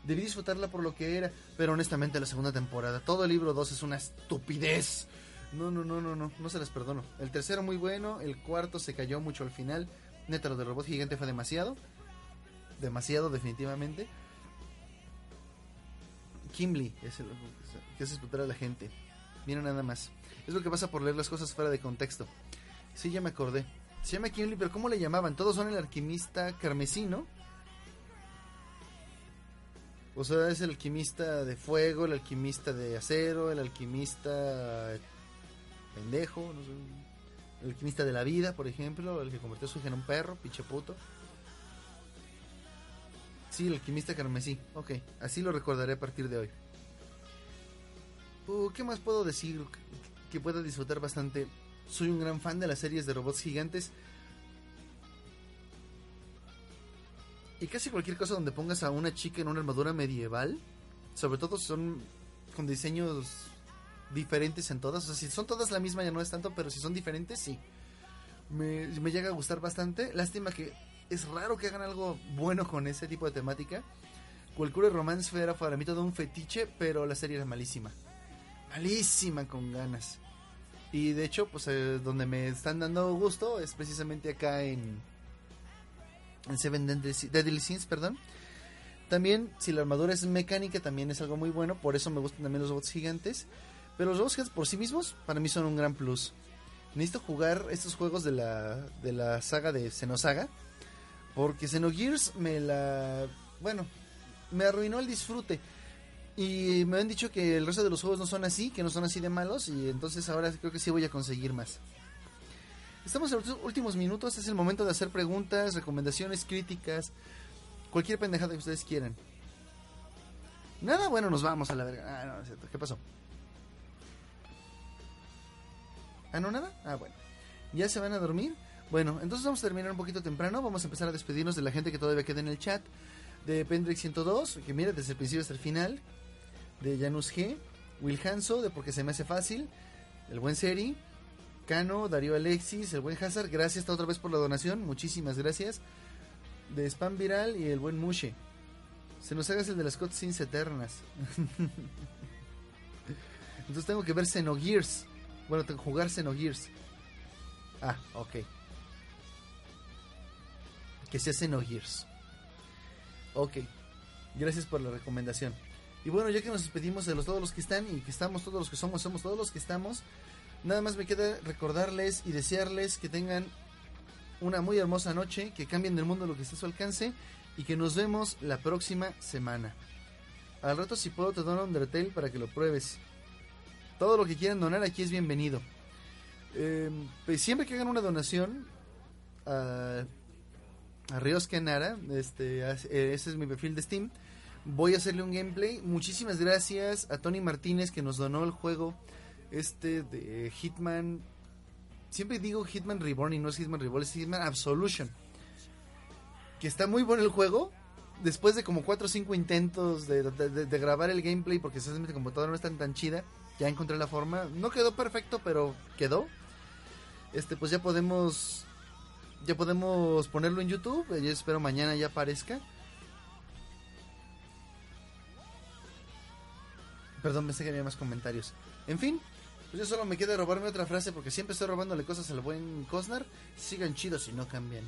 Debí disfrutarla por lo que era. Pero honestamente la segunda temporada, todo el libro 2 es una estupidez. No, no, no, no, no, no se las perdono. El tercero muy bueno, el cuarto se cayó mucho al final. Neta, lo del robot gigante fue demasiado. Demasiado, definitivamente. Kimberly es el que hace explotar a la gente. Mira nada más. Es lo que pasa por leer las cosas fuera de contexto. Sí, ya me acordé. Se llama Kimberly, pero ¿cómo le llamaban? Todos son el alquimista carmesino. O sea, es el alquimista de fuego, el alquimista de acero, el alquimista pendejo, no sé, el alquimista de la vida, por ejemplo, el que convirtió a su hija en un perro, pinche puto. Sí, el alquimista carmesí, ok, así lo recordaré a partir de hoy. Uh, ¿Qué más puedo decir que pueda disfrutar bastante? Soy un gran fan de las series de robots gigantes. Y casi cualquier cosa donde pongas a una chica en una armadura medieval, sobre todo son con diseños diferentes en todas. O sea, si son todas la misma ya no es tanto, pero si son diferentes, sí. Me, llega a gustar bastante. Lástima que es raro que hagan algo bueno con ese tipo de temática. Cualquier Romance era para mí todo un fetiche, pero la serie era malísima. Malísima con ganas. Y de hecho, pues eh, donde me están dando gusto es precisamente acá en, en Seven Deadly Sins, perdón. También, si la armadura es mecánica, también es algo muy bueno. Por eso me gustan también los bots gigantes. Pero los robots por sí mismos, para mí son un gran plus. Necesito jugar estos juegos de la, de la saga de Xenosaga. Porque Xenogears me la. Bueno, me arruinó el disfrute. Y me han dicho que el resto de los juegos no son así, que no son así de malos. Y entonces ahora creo que sí voy a conseguir más. Estamos en los últimos minutos. Es el momento de hacer preguntas, recomendaciones, críticas. Cualquier pendejada que ustedes quieran. Nada, bueno, nos vamos a la verga. Ah, no, es cierto. ¿Qué pasó? ¿Ah, no nada? Ah, bueno. ¿Ya se van a dormir? Bueno, entonces vamos a terminar un poquito temprano. Vamos a empezar a despedirnos de la gente que todavía queda en el chat. De Pendrix 102, que mira desde el principio hasta el final. De Janus G. Will Hanso, de Porque se me hace fácil. El buen Seri. Cano, Darío Alexis, el buen Hazard. Gracias otra vez por la donación. Muchísimas gracias. De Spam Viral y el buen Mushe. Se nos hagas el de las cutscenes eternas. Entonces tengo que ver Xenogears. Bueno, tengo que jugar Xenogears. Ah, ok. Que sea Xenogears. Ok. Gracias por la recomendación. Y bueno, ya que nos despedimos de los, todos los que están y que estamos todos los que somos, somos todos los que estamos, nada más me queda recordarles y desearles que tengan una muy hermosa noche, que cambien del mundo lo que esté a su alcance y que nos vemos la próxima semana. Al rato si puedo te dono Undertale para que lo pruebes. Todo lo que quieran donar aquí es bienvenido. Em, pues siempre que hagan una donación a, a Ríos Canara, este, ese es mi perfil de Steam, voy a hacerle un gameplay. Muchísimas gracias a Tony Martínez que nos donó el juego este de Hitman. Siempre digo Hitman Reborn y no es Hitman Reborn, es Hitman Absolution. Que está muy bueno el juego. Después de como 4 o 5 intentos de, grabar el gameplay, porque mi computadora no es tan, tan chida ya encontré la forma. No quedó perfecto, pero quedó. Este, pues ya podemos. Ya podemos ponerlo en YouTube. Yo espero mañana ya aparezca. Perdón, pensé que había más comentarios. En fin, Pues yo solo me queda robarme otra frase porque siempre estoy robándole cosas al buen Cosnar. Sigan chidos y no cambien.